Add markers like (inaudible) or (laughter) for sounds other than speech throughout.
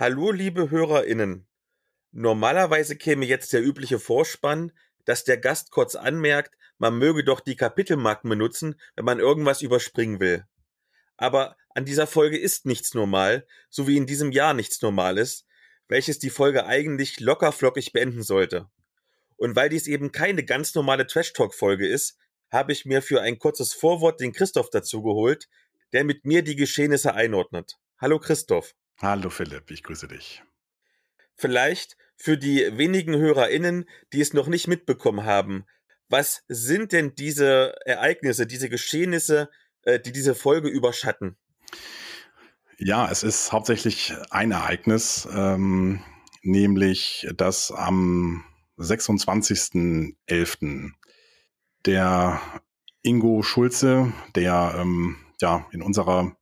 Hallo, liebe HörerInnen. Normalerweise käme jetzt der übliche Vorspann, dass der Gast kurz anmerkt, man möge doch die Kapitelmarken benutzen, wenn man irgendwas überspringen will. Aber an dieser Folge ist nichts normal, so wie in diesem Jahr nichts normal ist, welches die Folge eigentlich lockerflockig beenden sollte. Und weil dies eben keine ganz normale Trash-Talk-Folge ist, habe ich mir für ein kurzes Vorwort den Christoph dazu geholt, der mit mir die Geschehnisse einordnet. Hallo Christoph. Hallo Philipp, ich grüße dich. Vielleicht für die wenigen HörerInnen, die es noch nicht mitbekommen haben, was sind denn diese Ereignisse, diese Geschehnisse, äh, die diese Folge überschatten? Ja, es ist hauptsächlich ein Ereignis, ähm, nämlich dass am 26.11. der Ingo Schulze, der ähm, ja in unserer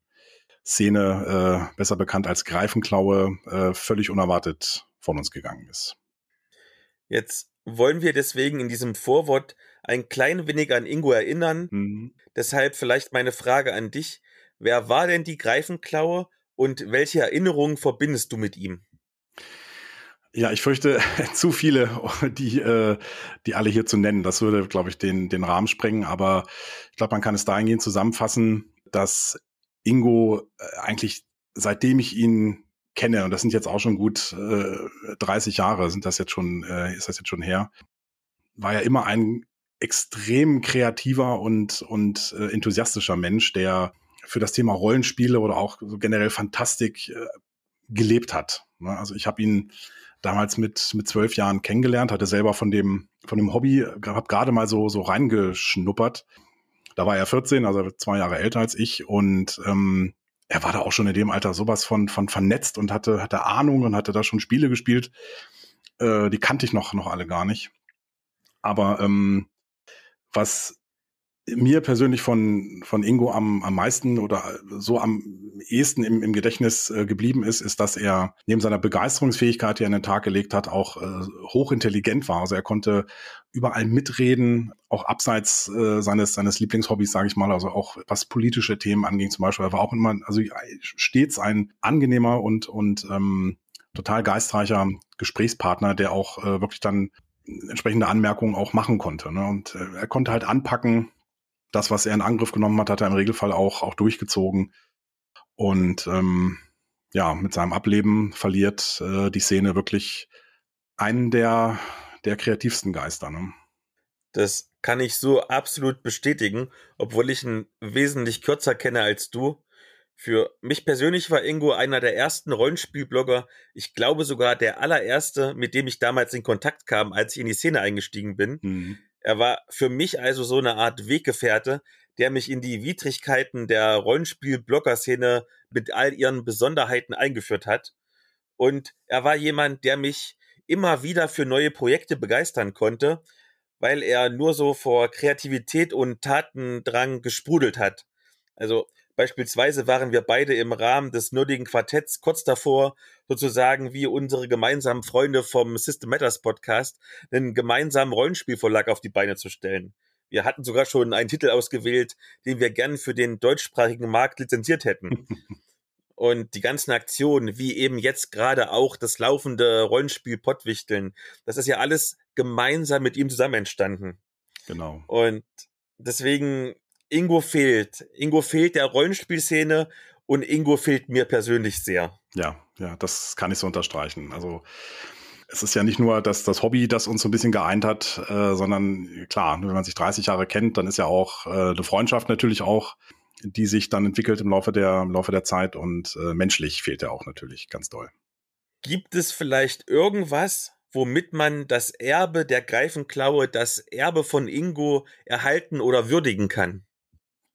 Szene, äh, besser bekannt als Greifenklaue, äh, völlig unerwartet von uns gegangen ist. Jetzt wollen wir deswegen in diesem Vorwort ein klein wenig an Ingo erinnern. Mhm. Deshalb vielleicht meine Frage an dich. Wer war denn die Greifenklaue und welche Erinnerungen verbindest du mit ihm? Ja, ich fürchte (laughs) zu viele, (laughs) die, äh, die alle hier zu nennen. Das würde, glaube ich, den, den Rahmen sprengen. Aber ich glaube, man kann es dahingehend zusammenfassen, dass Ingo äh, eigentlich seitdem ich ihn kenne, und das sind jetzt auch schon gut äh, 30 Jahre, sind das jetzt schon, äh, ist das jetzt schon her, war ja immer ein extrem kreativer und, und äh, enthusiastischer Mensch, der für das Thema Rollenspiele oder auch generell Fantastik äh, gelebt hat. Ne? Also ich habe ihn damals mit mit zwölf Jahren kennengelernt, hatte selber von dem von dem Hobby, habe gerade mal so so reingeschnuppert da war er 14, also zwei Jahre älter als ich und ähm, er war da auch schon in dem Alter sowas von, von vernetzt und hatte, hatte Ahnung und hatte da schon Spiele gespielt. Äh, die kannte ich noch, noch alle gar nicht. Aber ähm, was mir persönlich von, von Ingo am, am meisten oder so am ehesten im, im Gedächtnis äh, geblieben ist, ist, dass er neben seiner Begeisterungsfähigkeit, die er an den Tag gelegt hat, auch äh, hochintelligent war. Also er konnte überall mitreden, auch abseits äh, seines, seines Lieblingshobbys, sage ich mal, also auch was politische Themen anging zum Beispiel. Er war auch immer, also stets ein angenehmer und, und ähm, total geistreicher Gesprächspartner, der auch äh, wirklich dann entsprechende Anmerkungen auch machen konnte. Ne? Und äh, er konnte halt anpacken, das, was er in Angriff genommen hat, hat er im Regelfall auch, auch durchgezogen. Und ähm, ja, mit seinem Ableben verliert äh, die Szene wirklich einen der, der kreativsten Geister. Ne? Das kann ich so absolut bestätigen, obwohl ich ihn wesentlich kürzer kenne als du. Für mich persönlich war Ingo einer der ersten Rollenspielblogger, ich glaube sogar der allererste, mit dem ich damals in Kontakt kam, als ich in die Szene eingestiegen bin. Mhm. Er war für mich also so eine Art Weggefährte, der mich in die Widrigkeiten der Rollenspiel-Blogger-Szene mit all ihren Besonderheiten eingeführt hat. Und er war jemand, der mich immer wieder für neue Projekte begeistern konnte, weil er nur so vor Kreativität und Tatendrang gesprudelt hat. Also Beispielsweise waren wir beide im Rahmen des nerdigen Quartetts kurz davor, sozusagen wie unsere gemeinsamen Freunde vom System Matters Podcast, einen gemeinsamen Rollenspielverlag auf die Beine zu stellen. Wir hatten sogar schon einen Titel ausgewählt, den wir gern für den deutschsprachigen Markt lizenziert hätten. (laughs) Und die ganzen Aktionen, wie eben jetzt gerade auch das laufende Rollenspiel Pottwichteln, das ist ja alles gemeinsam mit ihm zusammen entstanden. Genau. Und deswegen Ingo fehlt. Ingo fehlt der Rollenspielszene und Ingo fehlt mir persönlich sehr. Ja, ja, das kann ich so unterstreichen. Also es ist ja nicht nur das, das Hobby, das uns so ein bisschen geeint hat, äh, sondern klar, wenn man sich 30 Jahre kennt, dann ist ja auch äh, eine Freundschaft natürlich auch, die sich dann entwickelt im Laufe der, im Laufe der Zeit und äh, menschlich fehlt er auch natürlich ganz doll. Gibt es vielleicht irgendwas, womit man das Erbe der Greifenklaue, das Erbe von Ingo erhalten oder würdigen kann?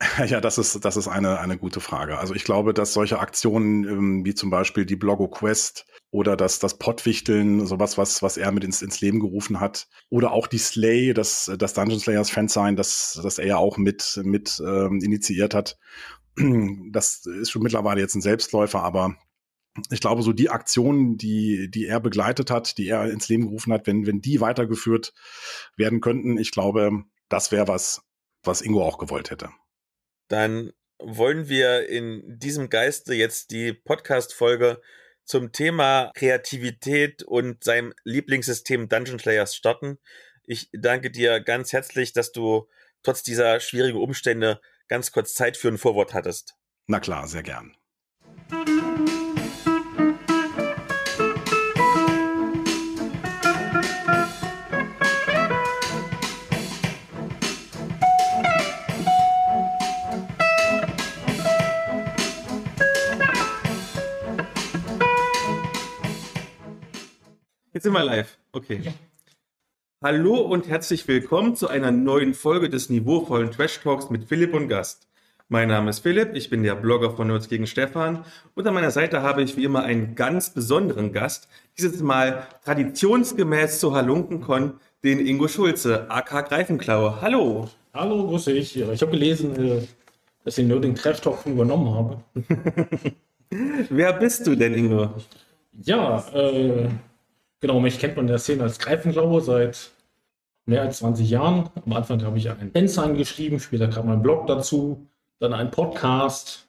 (laughs) Ja, das ist, das ist eine, eine gute Frage. Also ich glaube, dass solche Aktionen ähm, wie zum Beispiel die Blogo Quest oder das, das Pottwichteln, sowas, was, was er mit ins, ins Leben gerufen hat, oder auch die Slay, das, das Dungeon Slayers Fansign, das, das er ja auch mit, mit ähm, initiiert hat. (clears throat) Das ist schon mittlerweile jetzt ein Selbstläufer, aber ich glaube, so die Aktionen, die, die er begleitet hat, die er ins Leben gerufen hat, wenn, wenn die weitergeführt werden könnten, ich glaube, das wäre was, was Ingo auch gewollt hätte dann wollen wir in diesem Geiste jetzt die Podcast-Folge zum Thema Kreativität und seinem Lieblingssystem Dungeon Slayers starten. Ich danke dir ganz herzlich, dass du trotz dieser schwierigen Umstände ganz kurz Zeit für ein Vorwort hattest. Na klar, sehr gern. Jetzt sind wir live. Okay. Ja. Hallo und herzlich willkommen zu einer neuen Folge des niveauvollen Trash Talks mit Philipp und Gast. Mein Name ist Philipp, ich bin der Blogger von Nerds gegen Stefan und an meiner Seite habe ich wie immer einen ganz besonderen Gast. Dieses Mal traditionsgemäß zu Halunkenkon, den Ingo Schulze, AK Greifenklaue. Hallo. Hallo, grüße ich. Ich habe gelesen, äh, dass ich nur den Trash Talk übernommen habe. (laughs) Wer bist du denn, Ingo? Ja, äh, Genau, mich kennt man in der Szene als Greifenklaue seit mehr als 20 Jahren. Am Anfang habe ich einen Fansign geschrieben, später kam ein Blog dazu, dann ein Podcast,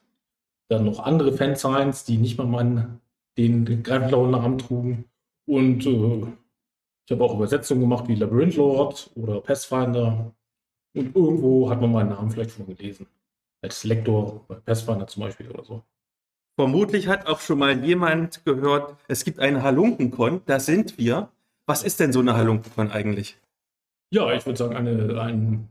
dann noch andere Fansigns, die nicht mal meinen, den Greifenklauen Namen trugen. Und äh, ich habe auch Übersetzungen gemacht wie Labyrinth Lord oder Pathfinder. Und irgendwo hat man meinen Namen vielleicht schon gelesen. Als Lektor bei Pathfinder zum Beispiel oder so. Vermutlich hat auch schon mal jemand gehört, es gibt eine Halunkenkon, da sind wir. Was ist denn so eine Halunkenkon eigentlich? Ja, ich würde sagen, eine, ein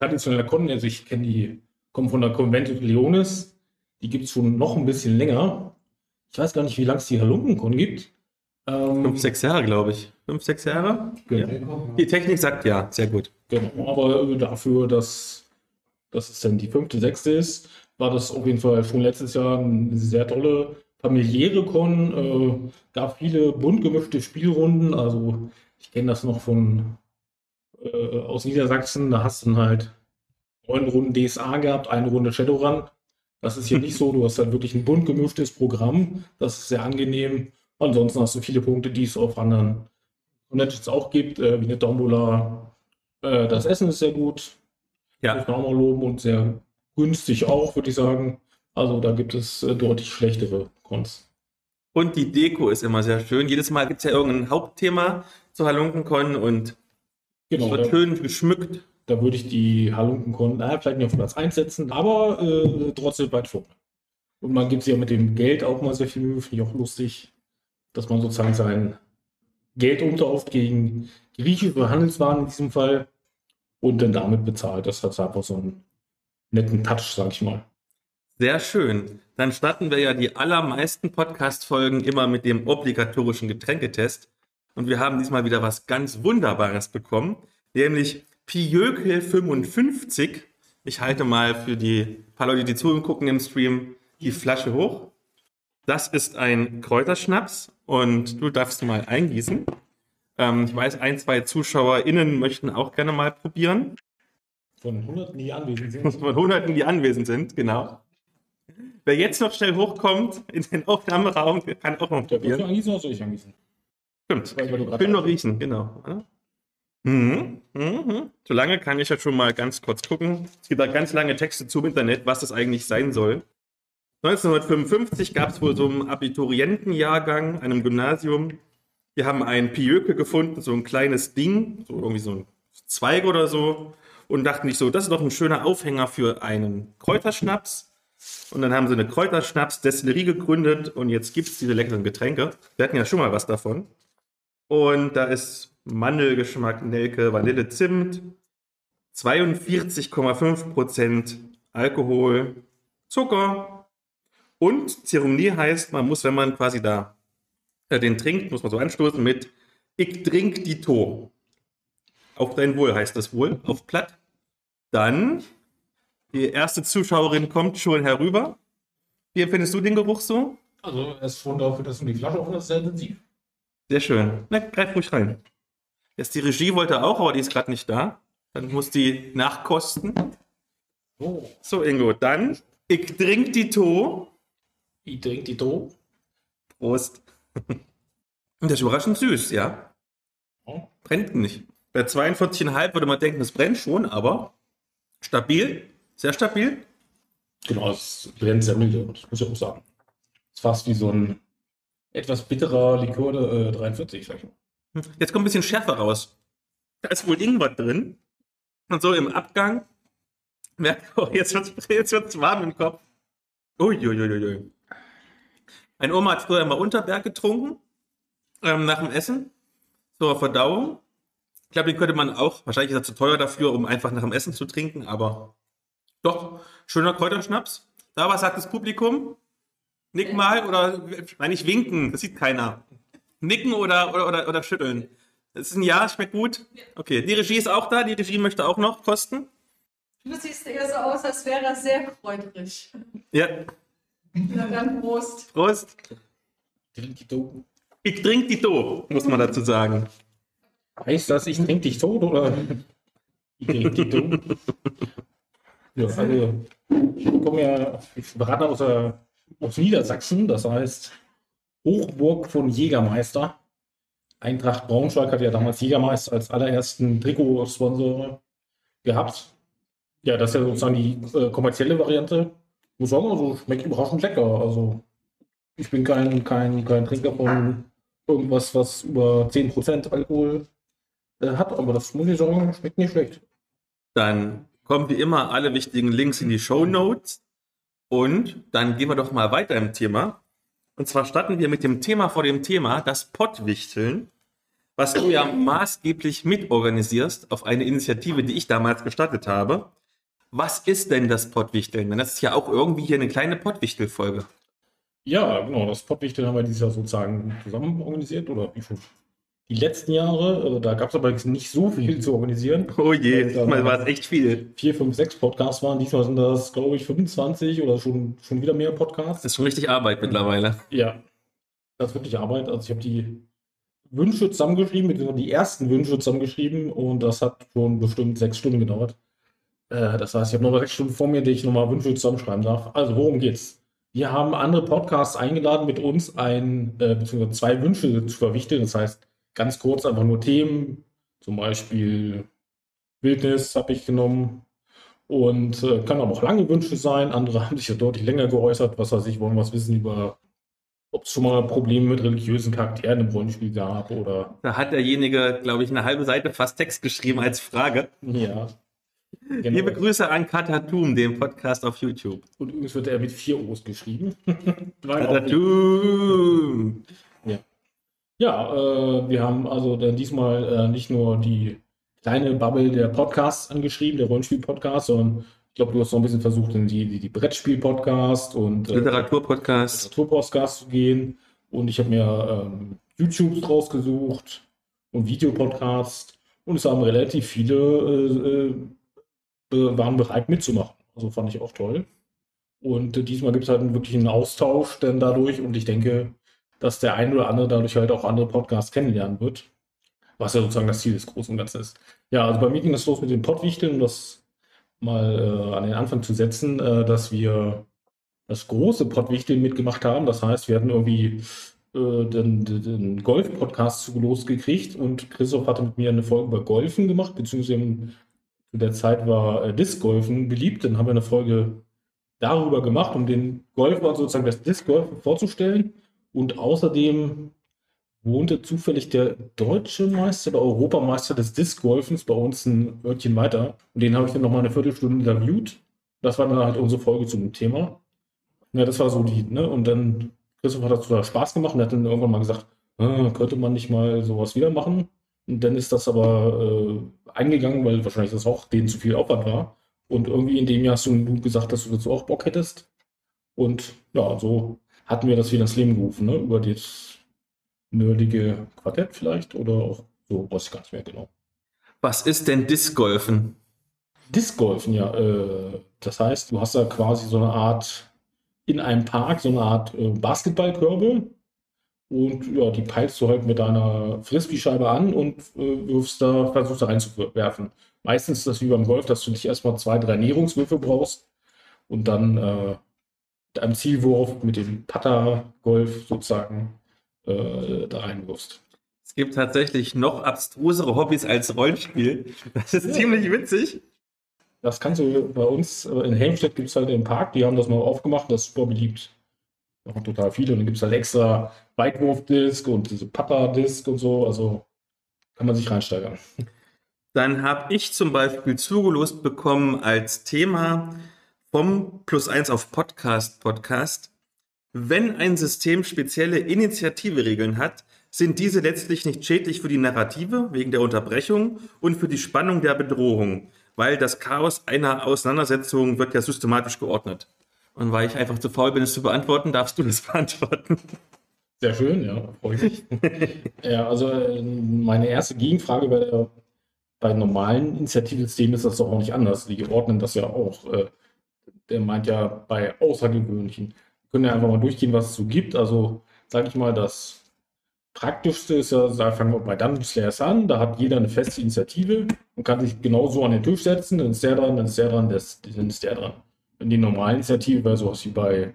traditioneller Con, also ich kenne die, kommen von der Convento Leonis, die gibt es schon noch ein bisschen länger. Ich weiß gar nicht, wie lange es die Halunkenkon gibt. Ähm, Fünf, sechs Jahre, glaube ich. Fünf, sechs Jahre? Genau. Ja. Die Technik sagt ja, sehr gut. Genau, aber dafür, dass, dass es dann die fünfte, sechste ist, war das auf jeden Fall schon letztes Jahr eine sehr tolle familiäre Con. Äh, gab viele bunt gemischte Spielrunden. Also ich kenne das noch von äh, aus Niedersachsen. Da hast du dann halt neun Runden DSA gehabt, eine Runde Shadowrun. Das ist hier nicht so. Du hast halt wirklich ein bunt gemischtes Programm. Das ist sehr angenehm. Ansonsten hast du viele Punkte, die es auf anderen Connections auch gibt, äh, wie eine Dombola. Äh, das Essen ist sehr gut. Ja. Muss man auch mal loben und sehr günstig auch, würde ich sagen. Also da gibt es äh, deutlich schlechtere Cons. Und die Deko ist immer sehr schön. Jedes Mal gibt es ja irgendein Hauptthema zu Halunkenkon und genau, wird schön geschmückt. Da würde ich die Halunkenkon naja, vielleicht nicht auf Platz 1 setzen, aber äh, trotzdem weit vorne. Und man gibt sich ja mit dem Geld auch mal sehr viel Mühe, finde ich auch lustig, dass man sozusagen sein Geld umtauft gegen griechische Handelswaren in diesem Fall und dann damit bezahlt. Das hat einfach so ein netten Touch, sag ich mal. Sehr schön. Dann starten wir ja die allermeisten Podcast-Folgen immer mit dem obligatorischen Getränketest. Und wir haben diesmal wieder was ganz Wunderbares bekommen, nämlich Pijökel 55. Ich halte mal für die paar Leute, die zu gucken im Stream, die Flasche hoch. Das ist ein Kräuterschnaps und du darfst mal eingießen. Ähm, ich weiß, ein, zwei ZuschauerInnen möchten auch gerne mal probieren. Von Hunderten, die anwesend sind. Von Hunderten, die anwesend sind, genau. Wer jetzt noch schnell hochkommt in den Aufnahmeraum, kann auch noch probieren. Ich angießen oder soll ich angießen? Stimmt. Ich will nur riechen, genau. Mhm. Mhm. Solange kann ich ja schon mal ganz kurz gucken. Es gibt da ganz lange Texte zum Internet, was das eigentlich sein soll. 1955 gab es wohl so einen Abiturientenjahrgang, einem Gymnasium. Die haben ein Piöke gefunden, so ein kleines Ding, so irgendwie so ein Zweig oder so und dachten sich so, das ist doch ein schöner Aufhänger für einen Kräuterschnaps. Und dann haben sie eine Kräuterschnaps-Destillerie gegründet und jetzt gibt es diese leckeren Getränke. Wir hatten ja schon mal was davon. Und da ist Mandelgeschmack, Nelke, Vanille, Zimt, 42,5% Alkohol, Zucker und Zeremonie heißt, man muss, wenn man quasi da äh, den trinkt, muss man so anstoßen mit Ich trink die To. Auf dein Wohl heißt das wohl, auf Platt. Dann, die erste Zuschauerin kommt schon herüber. Wie empfindest du den Geruch so? Also, er ist schon dafür, dass du die Flasche auch sehr intensiv. Sehr schön. Na, greif ruhig rein. Jetzt die Regie wollte auch, aber die ist gerade nicht da. Dann muss die nachkosten. Oh. So, Ingo, dann, ich trink die To. Ich trink die To. Prost. Und (laughs) das ist überraschend süß, ja. Brennt nicht. Bei 42,5 würde man denken, es brennt schon, aber stabil, sehr stabil. Genau, es brennt sehr milde, muss ich auch sagen. Es ist fast wie so ein etwas bitterer Likör äh, 43, sag ich mal. Jetzt kommt ein bisschen Schärfe raus. Da ist wohl Ingwer drin. Und so im Abgang merkt, (laughs) oh, jetzt wird es jetzt wird's warm im Kopf. Uiuiuiui. Mein Oma hat früher immer Unterberg getrunken, ähm, nach dem Essen, zur Verdauung. Ich glaube, den könnte man auch, wahrscheinlich ist er zu teuer dafür, um einfach nach dem Essen zu trinken, aber doch, schöner Kräuterschnaps. Da, was sagt das Publikum? Nick mal oder, nein, nicht winken, das sieht keiner. Nicken oder, oder, oder, oder schütteln. Das ist ein Ja, schmeckt gut. Okay, die Regie ist auch da, die Regie möchte auch noch kosten. Du siehst eher so aus, als wäre er sehr kräuterig. Ja, Na dann Prost. Prost. Ich trinke die Do, muss man dazu sagen. Heißt das, ich trinke dich tot oder? Ich trinke dich tot. Ja, also, ich komme ja, ich berate aus, aus Niedersachsen, das heißt Hochburg von Jägermeister. Eintracht Braunschweig hat ja damals Jägermeister als allerersten Trikotsponsor gehabt. Ja, das ist ja sozusagen die äh, kommerzielle Variante. Ich muss sagen, also schmeckt überraschend lecker. Also ich bin kein, kein, kein Trinker von irgendwas, was über 10% Alkohol äh, hat, aber das muss ich sagen, schmeckt nicht schlecht. Dann kommen wie immer alle wichtigen Links in die Show Notes. Und dann gehen wir doch mal weiter im Thema. Und zwar starten wir mit dem Thema vor dem Thema, das Pottwichteln, was du ja maßgeblich mitorganisierst auf eine Initiative, die ich damals gestartet habe. Was ist denn das Pottwichteln? Denn das ist ja auch irgendwie hier eine kleine Pottwichtel-Folge. Ja, genau, das Pottwichteln haben wir dieses Jahr sozusagen zusammen organisiert oder wie schon die letzten Jahre. Also da gab es aber nicht so viel zu organisieren. Oh je, diesmal war es echt viel. Vier, fünf, sechs Podcasts waren. Diesmal sind das, glaube ich, 25 oder schon, schon wieder mehr Podcasts. Das ist schon richtig Arbeit mittlerweile. Ja, das ist wirklich Arbeit. Also ich habe die Wünsche zusammengeschrieben, beziehungsweise die ersten Wünsche zusammengeschrieben und das hat schon bestimmt sechs Stunden gedauert. Äh, das heißt, ich habe noch sechs Stunden vor mir, die ich nochmal Wünsche zusammenschreiben darf. Also worum geht's? Wir haben andere Podcasts eingeladen, mit uns ein, äh, beziehungsweise zwei Wünsche zu verwichteln. Das heißt, ganz kurz einfach nur Themen, zum Beispiel Wildnis habe ich genommen. Und äh, kann aber auch lange Wünsche sein. Andere (laughs) haben sich ja deutlich länger geäußert, was weiß ich, wollen was wissen über ob es schon mal Probleme mit religiösen Charakteren im Rollenspiel gab oder Da hat derjenige, glaube ich, eine halbe Seite fast Text geschrieben als Frage. ja. Genau. Liebe Grüße an Katatum, den Podcast auf YouTube. Und übrigens wird er mit vier O's geschrieben. (laughs) Katatum! Ja, äh, wir haben also dann diesmal äh, nicht nur die kleine Bubble der Podcasts angeschrieben, der Rollenspiel-Podcast, sondern ich glaube, du hast noch ein bisschen versucht, in die, die, die Brettspiel-Podcast und äh, Literaturpodcast. Literaturpodcast zu gehen. Und ich habe mir ähm, YouTubes rausgesucht und Videopodcast. Und es haben relativ viele äh, äh, waren bereit mitzumachen. Also fand ich auch toll. Und äh, diesmal gibt es halt wirklich einen Austausch dann dadurch. Und ich denke, dass der ein oder andere dadurch halt auch andere Podcasts kennenlernen wird. Was ja sozusagen das Ziel des Großen und Ganzen ist. Ja, also bei mir ging es los mit den Pottwichteln, um das mal äh, an den Anfang zu setzen, äh, dass wir das große Pottwichteln mitgemacht haben. Das heißt, wir hatten irgendwie äh, den, den, Golf-Podcast zu losgekriegt und Christoph hatte mit mir eine Folge über Golfen gemacht, beziehungsweise zu der Zeit war äh, Disc-Golfen beliebt. Dann haben wir eine Folge darüber gemacht, um den Golfer sozusagen das Disc-Golfen vorzustellen. Und außerdem wohnte zufällig der deutsche Meister oder Europameister des Disc-Golfens bei uns ein Örtchen weiter. Und den habe ich dann nochmal eine Viertelstunde interviewt. Das war dann halt unsere Folge zum Thema. Ja, das war so die, ne? Und dann, Christoph hat dazu Spaß gemacht und hat dann irgendwann mal gesagt, äh, könnte man nicht mal sowas wieder machen. Und dann ist das aber äh, eingegangen, weil wahrscheinlich das auch denen zu viel Aufwand war. Und irgendwie in dem Jahr hast du gesagt, dass du dazu auch Bock hättest. Und ja, so hatten wir das wieder ins Leben gerufen, ne? Über das nerdige Quartett vielleicht oder auch so, weiß ich gar nicht mehr genau. Was ist denn Discgolfen? Discgolfen, ja. Äh, das heißt, du hast da quasi so eine Art, in einem Park, so eine Art äh, Basketballkörbe. Und ja, die peilst du halt mit deiner Frisbee-Scheibe an und äh, wirfst da, versuchst da reinzuwerfen. Meistens ist das wie beim Golf, dass du dich erstmal zwei, drei Näherungswürfe brauchst und dann äh, mit einem Zielwurf mit dem Putter-Golf sozusagen äh, da reinwirfst. Es gibt tatsächlich noch abstrusere Hobbys als Rollenspiel. Das ist ziemlich witzig. Das kannst du bei uns, äh, in Helmstedt gibt es halt den Park, die haben das mal aufgemacht, das ist super beliebt. machen total viele. Und dann gibt es halt extra Weitwurfdisk und diese Putter-Disk und so. Also kann man sich reinsteigern. Dann habe ich zum Beispiel zugelost bekommen als Thema vom Plus 1 auf Podcast Podcast. Wenn ein System spezielle Initiative-Regeln hat, sind diese letztlich nicht schädlich für die Narrative wegen der Unterbrechung und für die Spannung der Bedrohung, weil das Chaos einer Auseinandersetzung wird ja systematisch geordnet. Und weil ich einfach zu faul bin, es zu beantworten, darfst du das (laughs) beantworten. Sehr schön, ja, freue ich mich. ja, also meine erste Gegenfrage bei, der, bei normalen Initiativsystemen ist das doch auch nicht anders. Die ordnen das ja auch. Äh, der meint ja bei außergewöhnlichen. Wir können ja einfach mal durchgehen, was es so gibt. Also, sage ich mal, das Praktischste ist ja, da fangen wir bei Dungeon Slayers an, da hat jeder eine feste Initiative und kann sich genauso an den Tisch setzen, dann ist der dran, dann ist der dran, dann ist der dran. In die normale Initiative wäre sowas wie bei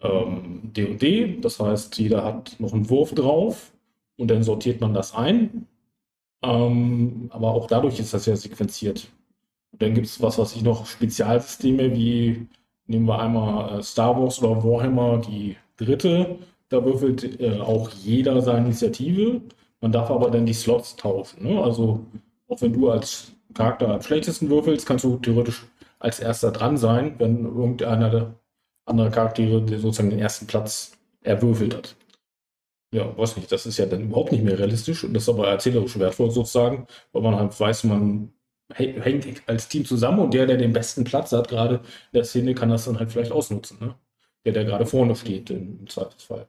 ähm, D&D, das heißt, jeder hat noch einen Wurf drauf und dann sortiert man das ein. Ähm, aber auch dadurch ist das ja sequenziert. Dann gibt es was, was ich noch Spezialsysteme wie nehmen wir einmal äh, Star Wars oder Warhammer, die dritte. Da würfelt äh, auch jeder seine Initiative. Man darf aber dann die Slots tauschen. Ne? Also auch wenn du als Charakter am schlechtesten würfelst, kannst du theoretisch als erster dran sein, wenn irgendeiner der andere Charaktere sozusagen den ersten Platz erwürfelt hat. Ja, weiß nicht, das ist ja dann überhaupt nicht mehr realistisch und das ist aber erzählerisch wertvoll sozusagen, weil man halt weiß, man hängt als Team zusammen und der, der den besten Platz hat, gerade in der Szene, kann das dann halt vielleicht ausnutzen. Ne? Der, der gerade vorne steht, im Zweifelsfall.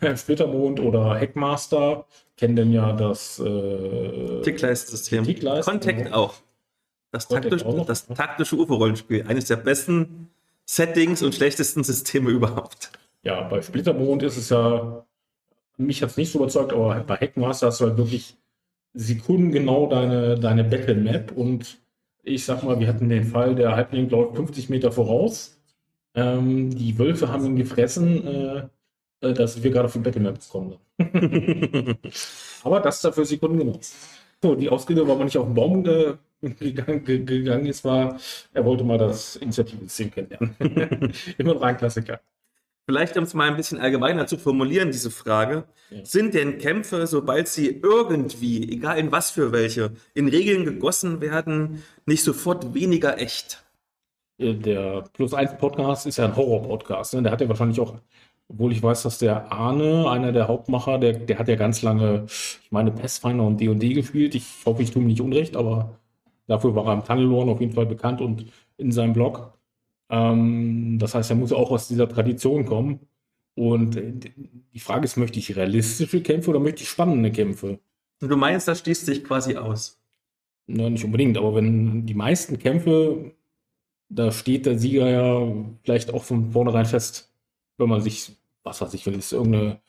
(laughs) Splittermond oder Hackmaster kennen denn ja das äh, Tickleist-System. Tickleist, Contact genau. auch. Das, taktisch, auch das taktische UFO-Rollenspiel. Eines der besten Settings und schlechtesten Systeme (laughs) überhaupt. Ja, bei Splittermond ist es ja, mich hat es nicht so überzeugt, aber bei Hackmaster hast du halt wirklich sekundengenau deine, deine Battle Map und ich sag mal, wir hatten den Fall, der Halbling läuft 50 Meter voraus. Ähm, die Wölfe haben ihn gefressen. Äh, äh, dass wir gerade auf die Battlemap kommen. (laughs) Aber das ist dafür Sekunden genug. So, die Ausrede war man nicht auf den Baum äh, gegangen, gegangen ist, war, er wollte mal das Initiativsystem kennenlernen. (laughs) Immer noch ein Klassiker. Vielleicht, um es mal ein bisschen allgemeiner zu formulieren, diese Frage. Ja. Sind denn Kämpfe, sobald sie irgendwie, egal in was für welche, in Regeln gegossen werden, nicht sofort weniger echt? Der Plus 1 Podcast ist ja ein Horror-Podcast. Ne? Der hat ja wahrscheinlich auch obwohl ich weiß, dass der Arne, einer der Hauptmacher, der, der hat ja ganz lange, ich meine, Pathfinder und D&D gespielt. Ich hoffe, ich tue ihm nicht unrecht, aber dafür war er im Tunnelorn auf jeden Fall bekannt und in seinem Blog. Ähm, das heißt, er muss auch aus dieser Tradition kommen. Und äh, die Frage ist, möchte ich realistische Kämpfe oder möchte ich spannende Kämpfe? Du meinst, das schließt sich quasi aus? Na, nicht unbedingt, aber wenn die meisten Kämpfe, da steht der Sieger ja vielleicht auch von vornherein fest, wenn man sich was weiß ich, wenn es irgendeine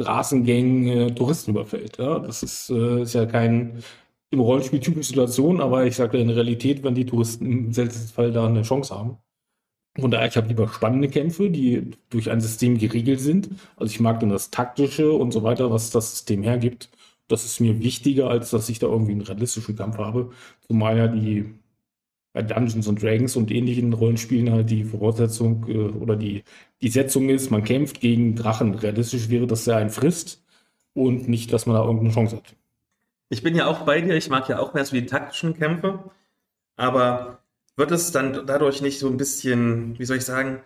Straßengang äh, Touristen überfällt. Ja? Das ist, äh, ist ja kein im Rollenspiel typische Situation, aber ich sage in der Realität, wenn die Touristen im seltensten Fall da eine Chance haben. Von daher, ich habe lieber spannende Kämpfe, die durch ein System geregelt sind. Also ich mag dann das Taktische und so weiter, was das System hergibt. Das ist mir wichtiger, als dass ich da irgendwie einen realistischen Kampf habe. Zumal ja die bei Dungeons and Dragons und ähnlichen Rollenspielen halt die Voraussetzung äh, oder die, die Setzung ist, man kämpft gegen Drachen. Realistisch wäre, dass er einen frisst und nicht, dass man da irgendeine Chance hat. Ich bin ja auch bei dir, ich mag ja auch mehr so die taktischen Kämpfe, aber wird es dann dadurch nicht so ein bisschen, wie soll ich sagen,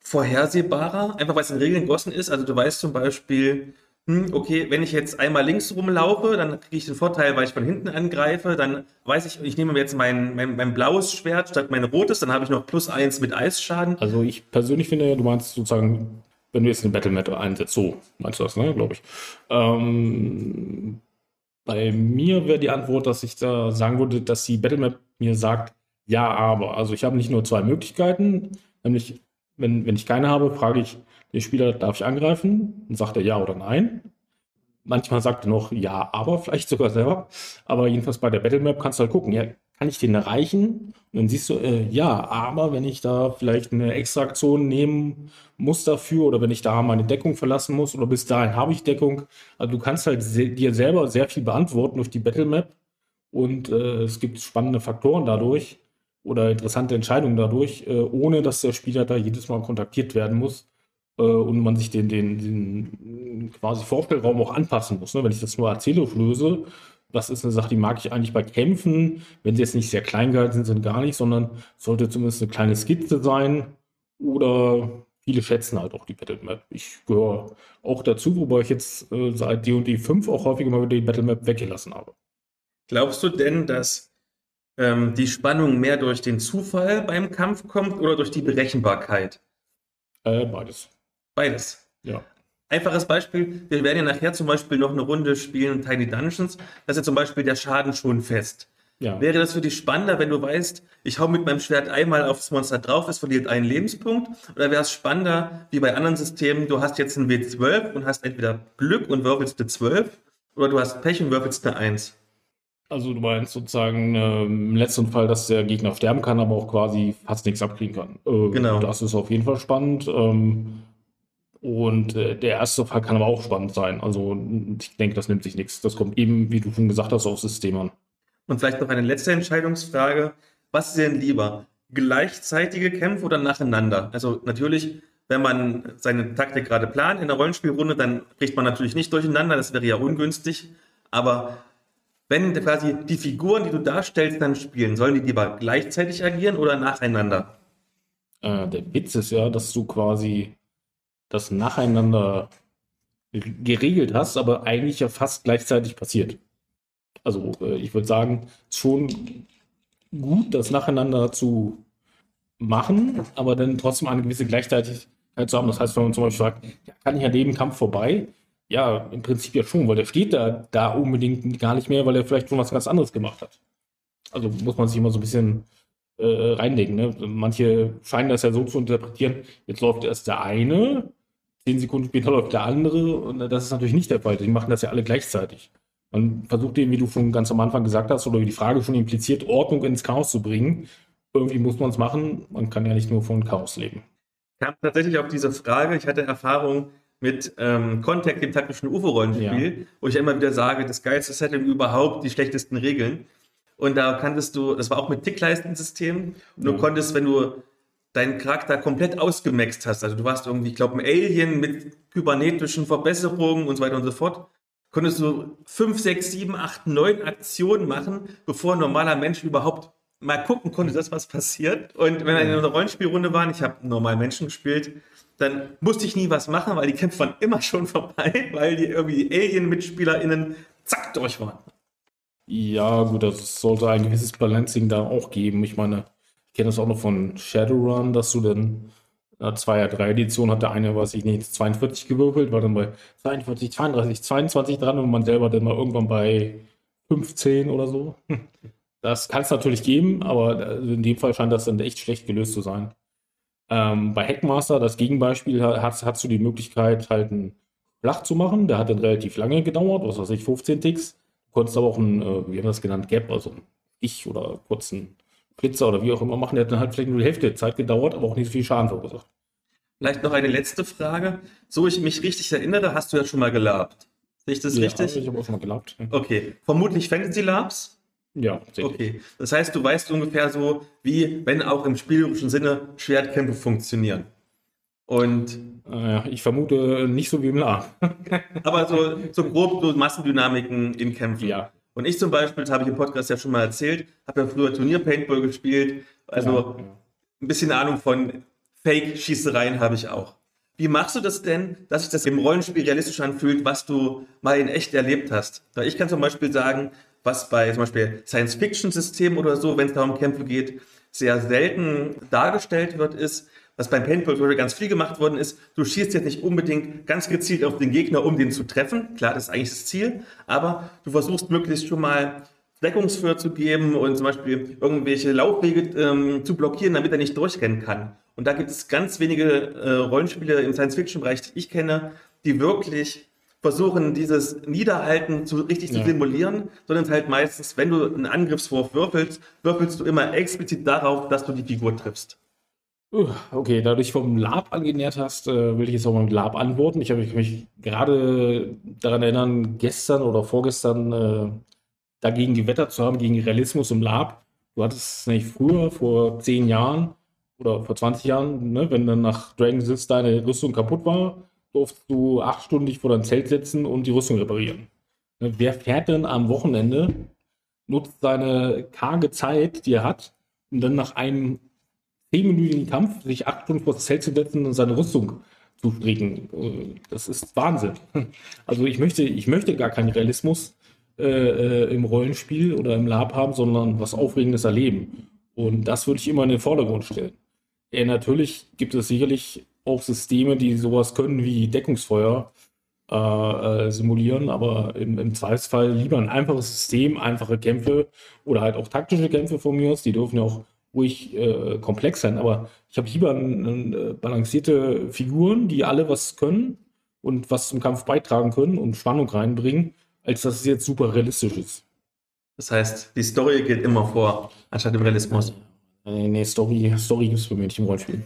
vorhersehbarer, einfach weil es in Regeln gegossen ist? Also du weißt zum Beispiel, hm, okay, wenn ich jetzt einmal links rumlaufe, dann kriege ich den Vorteil, weil ich von hinten angreife, dann weiß ich, ich nehme jetzt mein, mein, mein blaues Schwert statt mein rotes, dann habe ich noch plus eins mit Eisschaden. Also ich persönlich finde, du meinst sozusagen, wenn du jetzt eine Battle Metal einsetzt, so meinst du das, ne, glaube ich. Ähm, bei mir wäre die Antwort, dass ich da sagen würde, dass die Battle Map mir sagt, ja, aber. Also ich habe nicht nur zwei Möglichkeiten, nämlich wenn, wenn ich keine habe, frage ich, den Spieler darf ich angreifen? Dann sagt er ja oder nein. Manchmal sagt er noch ja, aber vielleicht (laughs) sogar selber. Aber jedenfalls bei der Battlemap kannst du halt gucken, ja, kann ich den erreichen? Und dann siehst du, äh, ja, aber wenn ich da vielleicht eine Extraktion nehmen muss dafür oder wenn ich da meine Deckung verlassen muss oder bis dahin habe ich Deckung. Also du kannst halt se dir selber sehr viel beantworten durch die Battlemap und äh, es gibt spannende Faktoren dadurch oder interessante Entscheidungen dadurch, äh, ohne dass der Spieler da jedes Mal kontaktiert werden muss äh, und man sich den, den, den quasi Vorstellraum auch anpassen muss. Ne? Wenn ich das nur erzählerisch löse, das ist eine Sache, die mag ich eigentlich bei Kämpfen, wenn sie jetzt nicht sehr klein gehalten sind, sind gar nicht, sondern sollte zumindest eine kleine Skizze sein oder viele schätzen halt auch die Battle Map. Ich gehöre auch dazu, wobei ich jetzt äh, seit D&D 5 auch häufig mal wieder die Battle Map weggelassen habe. Glaubst du denn, dass ähm, die Spannung mehr durch den Zufall beim Kampf kommt oder durch die Berechenbarkeit? Äh, beides. Beides. Ja. Einfaches Beispiel, wir werden ja nachher zum Beispiel noch eine Runde spielen, Tiny Dungeons, da ist ja zum Beispiel der Schaden schon fest. Ja. Wäre das für dich spannender, wenn du weißt, ich hau mit meinem Schwert einmal aufs Monster drauf, es verliert einen Lebenspunkt? Oder wäre es spannender, wie bei anderen Systemen, du hast jetzt einen W12 und hast entweder Glück und würfelst eine 12 oder du hast Pech und würfelst eine 1? Also du meinst sozusagen äh, im letzten Fall, dass der Gegner sterben kann, aber auch quasi fast nichts abkriegen kann. Äh, Genau. Das ist auf jeden Fall spannend. Ähm, und äh, der erste Fall kann aber auch spannend sein. Also ich denke, das nimmt sich nichts. Das kommt eben, wie du schon gesagt hast, aufs System an. Und vielleicht noch eine letzte Entscheidungsfrage. Was ist denn lieber? Gleichzeitige Kämpfe oder nacheinander? Also natürlich, wenn man seine Taktik gerade plant in der Rollenspielrunde, dann bricht man natürlich nicht durcheinander, das wäre ja ungünstig. Aber wenn quasi die Figuren, die du darstellst, dann spielen, sollen die lieber gleichzeitig agieren oder nacheinander? Äh, der Witz ist ja, dass du quasi das nacheinander geregelt hast, aber eigentlich ja fast gleichzeitig passiert. Also äh, ich würde sagen, schon gut, das nacheinander zu machen, aber dann trotzdem eine gewisse Gleichzeitigkeit zu haben. Das heißt, wenn man zum Beispiel sagt, ja, kann ich an dem Kampf vorbei? Ja, im Prinzip ja schon, weil der steht da, da unbedingt gar nicht mehr, weil er vielleicht schon was ganz anderes gemacht hat. Also muss man sich immer so ein bisschen äh, reinlegen. Ne? Manche scheinen das ja so zu interpretieren, jetzt läuft erst der eine, zehn Sekunden später läuft der andere und das ist natürlich nicht der Fall. Die machen das ja alle gleichzeitig. Man versucht eben, wie du schon ganz am Anfang gesagt hast, oder wie die Frage schon impliziert, Ordnung ins Chaos zu bringen. Irgendwie muss man es machen. Man kann ja nicht nur von Chaos leben. kam tatsächlich auf diese Frage. Ich hatte Erfahrung mit ähm, Contact, dem taktischen UFO-Rollenspiel, wo ich immer wieder sage, das geilste Setting überhaupt, die schlechtesten Regeln. Und da kanntest du, das war auch mit Tickleistensystem, und du Ja. konntest, wenn du deinen Charakter komplett ausgemaxt hast, also du warst irgendwie, ich glaube, ein Alien mit kybernetischen Verbesserungen und so weiter und so fort, konntest du 5, 6, 7, 8, 9 Aktionen machen, bevor ein normaler Mensch überhaupt mal gucken konnte, dass was passiert. Und wenn wir in einer Rollenspielrunde waren, ich habe normal Menschen gespielt, dann musste ich nie was machen, weil die Kämpfe waren immer schon vorbei, (laughs) weil die irgendwie Alien-MitspielerInnen zack durch waren. Ja, gut, das sollte ein gewisses Balancing da auch geben. Ich meine, ich kenne das auch noch von Shadowrun, dass du dann äh, zwei, drei Editionen hat der eine, weiß ich nicht, 42 gewürfelt, war dann bei 42, 32, 22 dran und man selber dann mal irgendwann bei 15 oder so. (laughs) Das kann es natürlich geben, aber äh, in dem Fall scheint das dann echt schlecht gelöst zu sein. Ähm, bei Hackmaster, das Gegenbeispiel, ha- hast, hast du die Möglichkeit, halt einen flach zu machen. Der hat dann relativ lange gedauert, was weiß ich, 15 Ticks. Du konntest aber auch einen, äh, wie haben wir das genannt, Gap, also einen Ich oder kurzen Flitzer oder wie auch immer machen. Der hat dann halt vielleicht nur die Hälfte der Zeit gedauert, aber auch nicht so viel Schaden verursacht. Vielleicht noch eine letzte Frage. So ich mich richtig erinnere, hast du ja schon mal gelabt. Sehe ich das Ja, richtig? Ich habe auch schon mal gelabt. Okay. Vermutlich Fantasy Labs? Ja. Okay. Das heißt, du weißt ungefähr so, wie, wenn auch im spielerischen Sinne, Schwertkämpfe funktionieren. Und, Äh, ich vermute nicht so wie im La. (laughs) aber so, so grob so Massendynamiken in Kämpfen. Ja. Und ich zum Beispiel, das habe ich im Podcast ja schon mal erzählt, habe ja früher Turnier-Paintball gespielt. Also Ja, ja. ein bisschen Ahnung von Fake-Schießereien habe ich auch. Wie machst du das denn, dass sich das im Rollenspiel realistisch anfühlt, was du mal in echt erlebt hast? Weil ich kann zum Beispiel sagen, was bei zum Beispiel Science-Fiction-Systemen oder so, wenn es darum Kämpfe geht, sehr selten dargestellt wird, ist, was beim Paintball zum ganz viel gemacht worden ist, du schießt jetzt nicht unbedingt ganz gezielt auf den Gegner, um den zu treffen. Klar, das ist eigentlich das Ziel, aber du versuchst möglichst schon mal Deckungsfeuer zu geben und zum Beispiel irgendwelche Laufwege ähm, zu blockieren, damit er nicht durchrennen kann. Und da gibt es ganz wenige äh, Rollenspiele im Science-Fiction-Bereich, die ich kenne, die wirklich versuchen, dieses Niederhalten zu, richtig zu Ja. simulieren, sondern es halt meistens, wenn du einen Angriffswurf würfelst, würfelst du immer explizit darauf, dass du die Figur triffst. Uh, Okay, da du dich vom Lab angenähert hast, äh, will ich jetzt auch mal mit Lab antworten. Ich habe mich gerade daran erinnern, gestern oder vorgestern äh, dagegen gewettert zu haben, gegen Realismus im Lab. Du hattest nämlich früher, vor zehn Jahren, oder vor 20 Jahren, ne, wenn dann nach Dragon Sith deine Rüstung kaputt war, durfst du acht Stunden dich vor dein Zelt setzen und die Rüstung reparieren. Ne, wer fährt denn am Wochenende, nutzt seine karge Zeit, die er hat, um dann nach einem zehnminütigen Kampf sich acht Stunden vor das Zelt zu setzen und seine Rüstung zu stricken. Äh, Das ist Wahnsinn. (laughs) Also ich möchte, ich möchte gar keinen Realismus äh, äh, im Rollenspiel oder im Lab haben, sondern was Aufregendes erleben. Und das würde ich immer in den Vordergrund stellen. Ja, natürlich gibt es sicherlich auch Systeme, die sowas können wie Deckungsfeuer äh, äh, simulieren, aber im, im Zweifelsfall lieber ein einfaches System, einfache Kämpfe oder halt auch taktische Kämpfe von mir aus, die dürfen ja auch ruhig äh, komplex sein, aber ich habe lieber ein, ein, äh, balancierte Figuren, die alle was können und was zum Kampf beitragen können und Spannung reinbringen, als dass es jetzt super realistisch ist. Das heißt, die Story geht immer vor, anstatt dem Realismus. Nee, nee Story, Story gibt es bei mir nicht im Rollenspiel.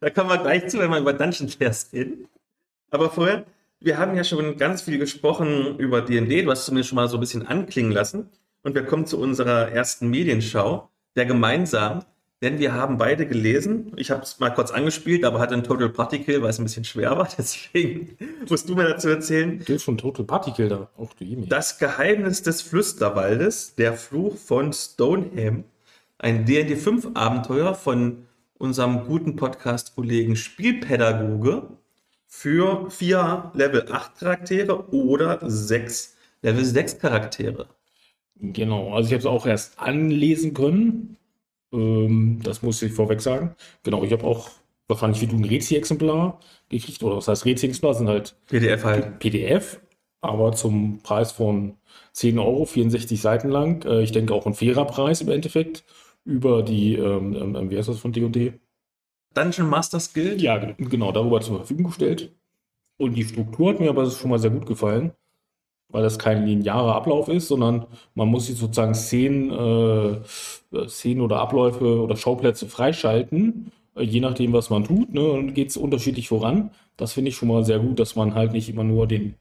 Da kommen wir gleich zu, wenn wir über Dungeon Fairs reden. Aber vorher, wir haben ja schon ganz viel gesprochen über D&D. Du hast es zumindest schon mal so ein bisschen anklingen lassen. Und wir kommen zu unserer ersten Medienschau, der gemeinsam, denn wir haben beide gelesen. Ich habe es mal kurz angespielt, aber hatte einen Total Party Kill, weil es ein bisschen schwer war. (laughs) Deswegen musst du mir dazu erzählen. Hast schon Total Particle da, auch du E-Mail. Das Geheimnis des Flüsterwaldes, der Fluch von Stoneham, ein D&D 5 Abenteuer von unserem guten Podcast-Kollegen Spielpädagoge für vier Level 8 Charaktere oder sechs Level 6 Charaktere. Genau, also ich habe es auch erst anlesen können. Ähm, das muss ich vorweg sagen. Genau, ich habe auch wahrscheinlich wie du ein Rezi-Exemplar gekriegt, oder was heißt Rezi-Exemplar, sind halt PDF halt. PDF, aber zum Preis von 10 Euro, 64 Seiten lang. Äh, ich denke auch ein fairer Preis im Endeffekt über die, ähm, ähm, wie heißt das von D&D? Dungeon Masters Guild? Ja, ge- genau, darüber zur Verfügung gestellt. Und die Struktur hat mir aber schon mal sehr gut gefallen, weil das kein linearer Ablauf ist, sondern man muss sich sozusagen Szenen, äh, Szenen oder Abläufe oder Schauplätze freischalten, äh, je nachdem, was man tut, ne, und geht es unterschiedlich voran. Das finde ich schon mal sehr gut, dass man halt nicht immer nur den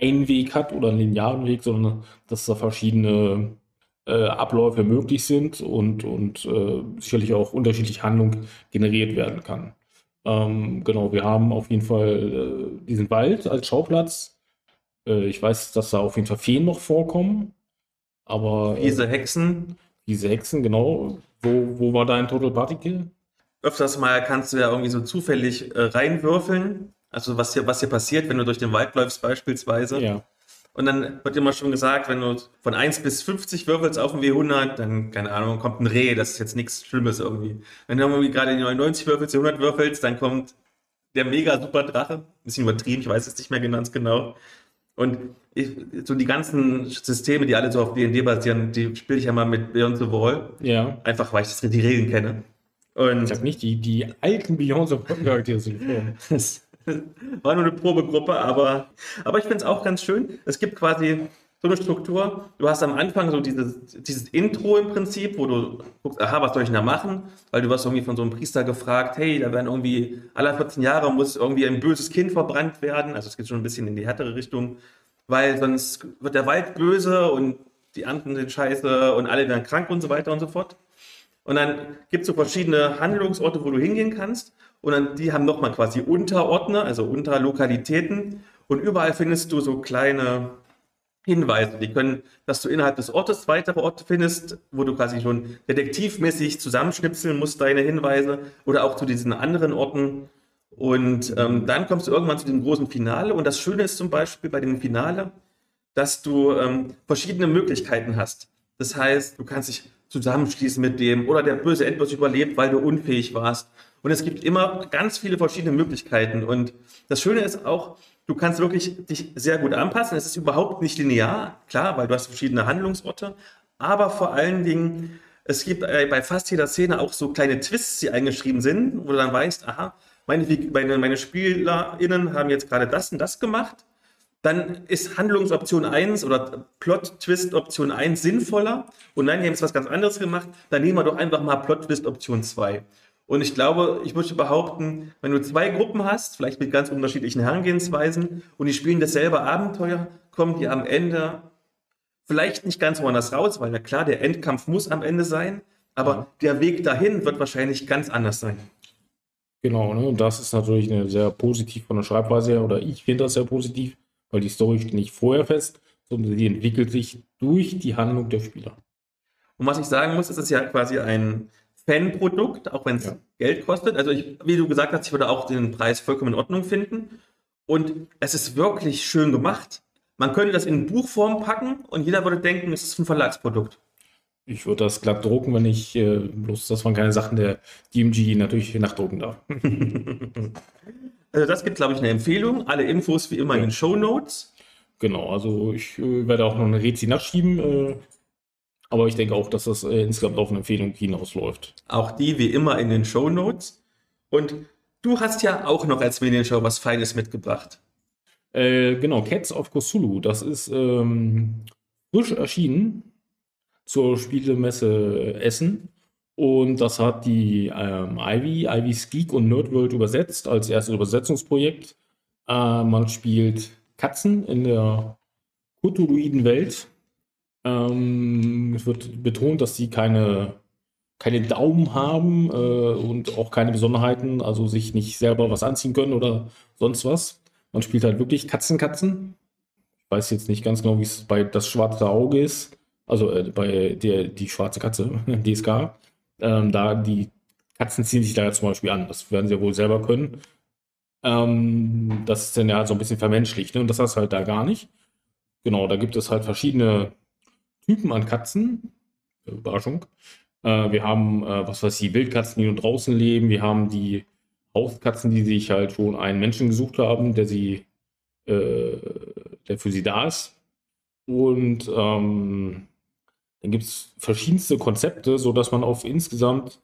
einen Weg hat oder einen linearen Weg, sondern dass da verschiedene äh, Abläufe möglich sind und, und äh, sicherlich auch unterschiedliche Handlung generiert werden kann. Ähm, genau, wir haben auf jeden Fall äh, diesen Wald als Schauplatz. Äh, ich weiß, dass da auf jeden Fall Feen noch vorkommen, aber äh, Diese Hexen. diese Hexen, genau. Wo, wo war dein Total Party Kill? Öfters mal kannst du ja irgendwie so zufällig äh, reinwürfeln. Also was hier, was hier passiert, wenn du durch den Wald läufst beispielsweise. Ja. Und dann wird immer schon gesagt, wenn du von 1 bis 50 würfelst auf dem W100, dann, keine Ahnung, kommt ein Reh, das ist jetzt nichts Schlimmes irgendwie. Wenn du irgendwie gerade die 99 würfelst, die 100 würfelst, dann kommt der mega super Drache. Ein bisschen übertrieben, ich weiß es nicht mehr ganz genau. Und ich, so die ganzen Systeme, die alle so auf D&D basieren, die spiele ich ja mal mit Beyond the Wall. Ja. Einfach, weil ich das, die Regeln kenne. Und Ich sag nicht, die, die alten Beyoncé-Charaktere sind geflogen. (laughs) das war nur eine Probegruppe, aber, aber ich finde es auch ganz schön. Es gibt quasi so eine Struktur. Du hast am Anfang so dieses, dieses Intro im Prinzip, wo du guckst, aha, was soll ich denn da machen? Weil du wirst irgendwie von so einem Priester gefragt, hey, da werden irgendwie alle 14 Jahre muss irgendwie ein böses Kind verbrannt werden. Also es geht schon ein bisschen in die härtere Richtung, weil sonst wird der Wald böse und die anderen sind scheiße und alle werden krank und so weiter und so fort. Und dann gibt es so verschiedene Handlungsorte, wo du hingehen kannst. Und dann, die haben nochmal quasi Unterordner, also Unterlokalitäten. Und überall findest du so kleine Hinweise. Die können, dass du innerhalb des Ortes weitere Orte findest, wo du quasi schon detektivmäßig zusammenschnipseln musst, deine Hinweise. Oder auch zu diesen anderen Orten. Und ähm, dann kommst du irgendwann zu dem großen Finale. Und das Schöne ist zum Beispiel bei dem Finale, dass du ähm, verschiedene Möglichkeiten hast. Das heißt, du kannst dich zusammenschließen mit dem oder der böse Endboss überlebt, weil du unfähig warst. Und es gibt immer ganz viele verschiedene Möglichkeiten. Und das Schöne ist auch, du kannst wirklich dich sehr gut anpassen. Es ist überhaupt nicht linear, klar, weil du hast verschiedene Handlungsorte. Aber vor allen Dingen, es gibt äh, bei fast jeder Szene auch so kleine Twists, die eingeschrieben sind, wo du dann weißt, aha, meine, meine, meine SpielerInnen haben jetzt gerade das und das gemacht dann ist Handlungsoption 1 oder Plot-Twist Option 1 sinnvoller und nein, die haben jetzt was ganz anderes gemacht, dann nehmen wir doch einfach mal Plot-Twist Option 2. Und ich glaube, ich würde behaupten, wenn du zwei Gruppen hast, vielleicht mit ganz unterschiedlichen Herangehensweisen und die spielen dasselbe Abenteuer, kommen die am Ende vielleicht nicht ganz woanders raus, weil na klar, der Endkampf muss am Ende sein, Aber der Weg dahin wird wahrscheinlich ganz anders sein. Genau, ne? Und das ist natürlich eine sehr positiv von der Schreibweise her, oder ich finde das sehr positiv, weil die Story steht nicht vorher fest, sondern die entwickelt sich durch die Handlung der Spieler. Und was ich sagen muss, es ist ja quasi ein Fanprodukt, auch wenn es Ja. Geld kostet. Also ich, wie du gesagt hast, ich würde auch den Preis vollkommen in Ordnung finden. Und es ist wirklich schön gemacht. Man könnte das in Buchform packen und jeder würde denken, es ist ein Verlagsprodukt. Ich würde das glatt drucken, wenn ich, äh, bloß das waren keine Sachen der DMG natürlich nachdrucken darf. (laughs) Also das gibt, glaube ich, eine Empfehlung. Alle Infos wie immer in den Show Notes. Genau, also ich äh, werde auch noch eine Rezi nachschieben, äh, aber ich denke auch, dass das äh, insgesamt auf eine Empfehlung hinausläuft. Auch die wie immer in den Show Notes. Und du hast ja auch noch als Medienshow was Feines mitgebracht. Äh, genau, Cats of Cthulhu, das ist ähm, frisch erschienen zur Spielemesse Essen. Und das hat die ähm, Ivy, Ivy's Geek und Nerdworld übersetzt als erstes Übersetzungsprojekt. Äh, man spielt Katzen in der Cthulhuiden Welt. Ähm, es wird betont, dass sie keine, keine Daumen haben äh, und auch keine Besonderheiten, also sich nicht selber was anziehen können oder sonst was. Man spielt halt wirklich Katzen-Katzen. Ich weiß jetzt nicht ganz genau, wie es bei das schwarze Auge ist. Also äh, bei der die schwarze Katze, (laughs) DSK. Ähm, da die Katzen ziehen sich da ja zum Beispiel an. Das werden sie ja wohl selber können. Ähm, das ist dann ja halt so ein bisschen vermenschlicht. Ne? Und das hast du halt da gar nicht. Genau, da gibt es halt verschiedene Typen an Katzen. Überraschung. Äh, wir haben, äh, was weiß ich, Wildkatzen, die nur draußen leben. Wir haben die Hauskatzen, die sich halt schon einen Menschen gesucht haben, der sie, äh, der für sie da ist. Und ähm, dann gibt es verschiedenste Konzepte, sodass man auf insgesamt,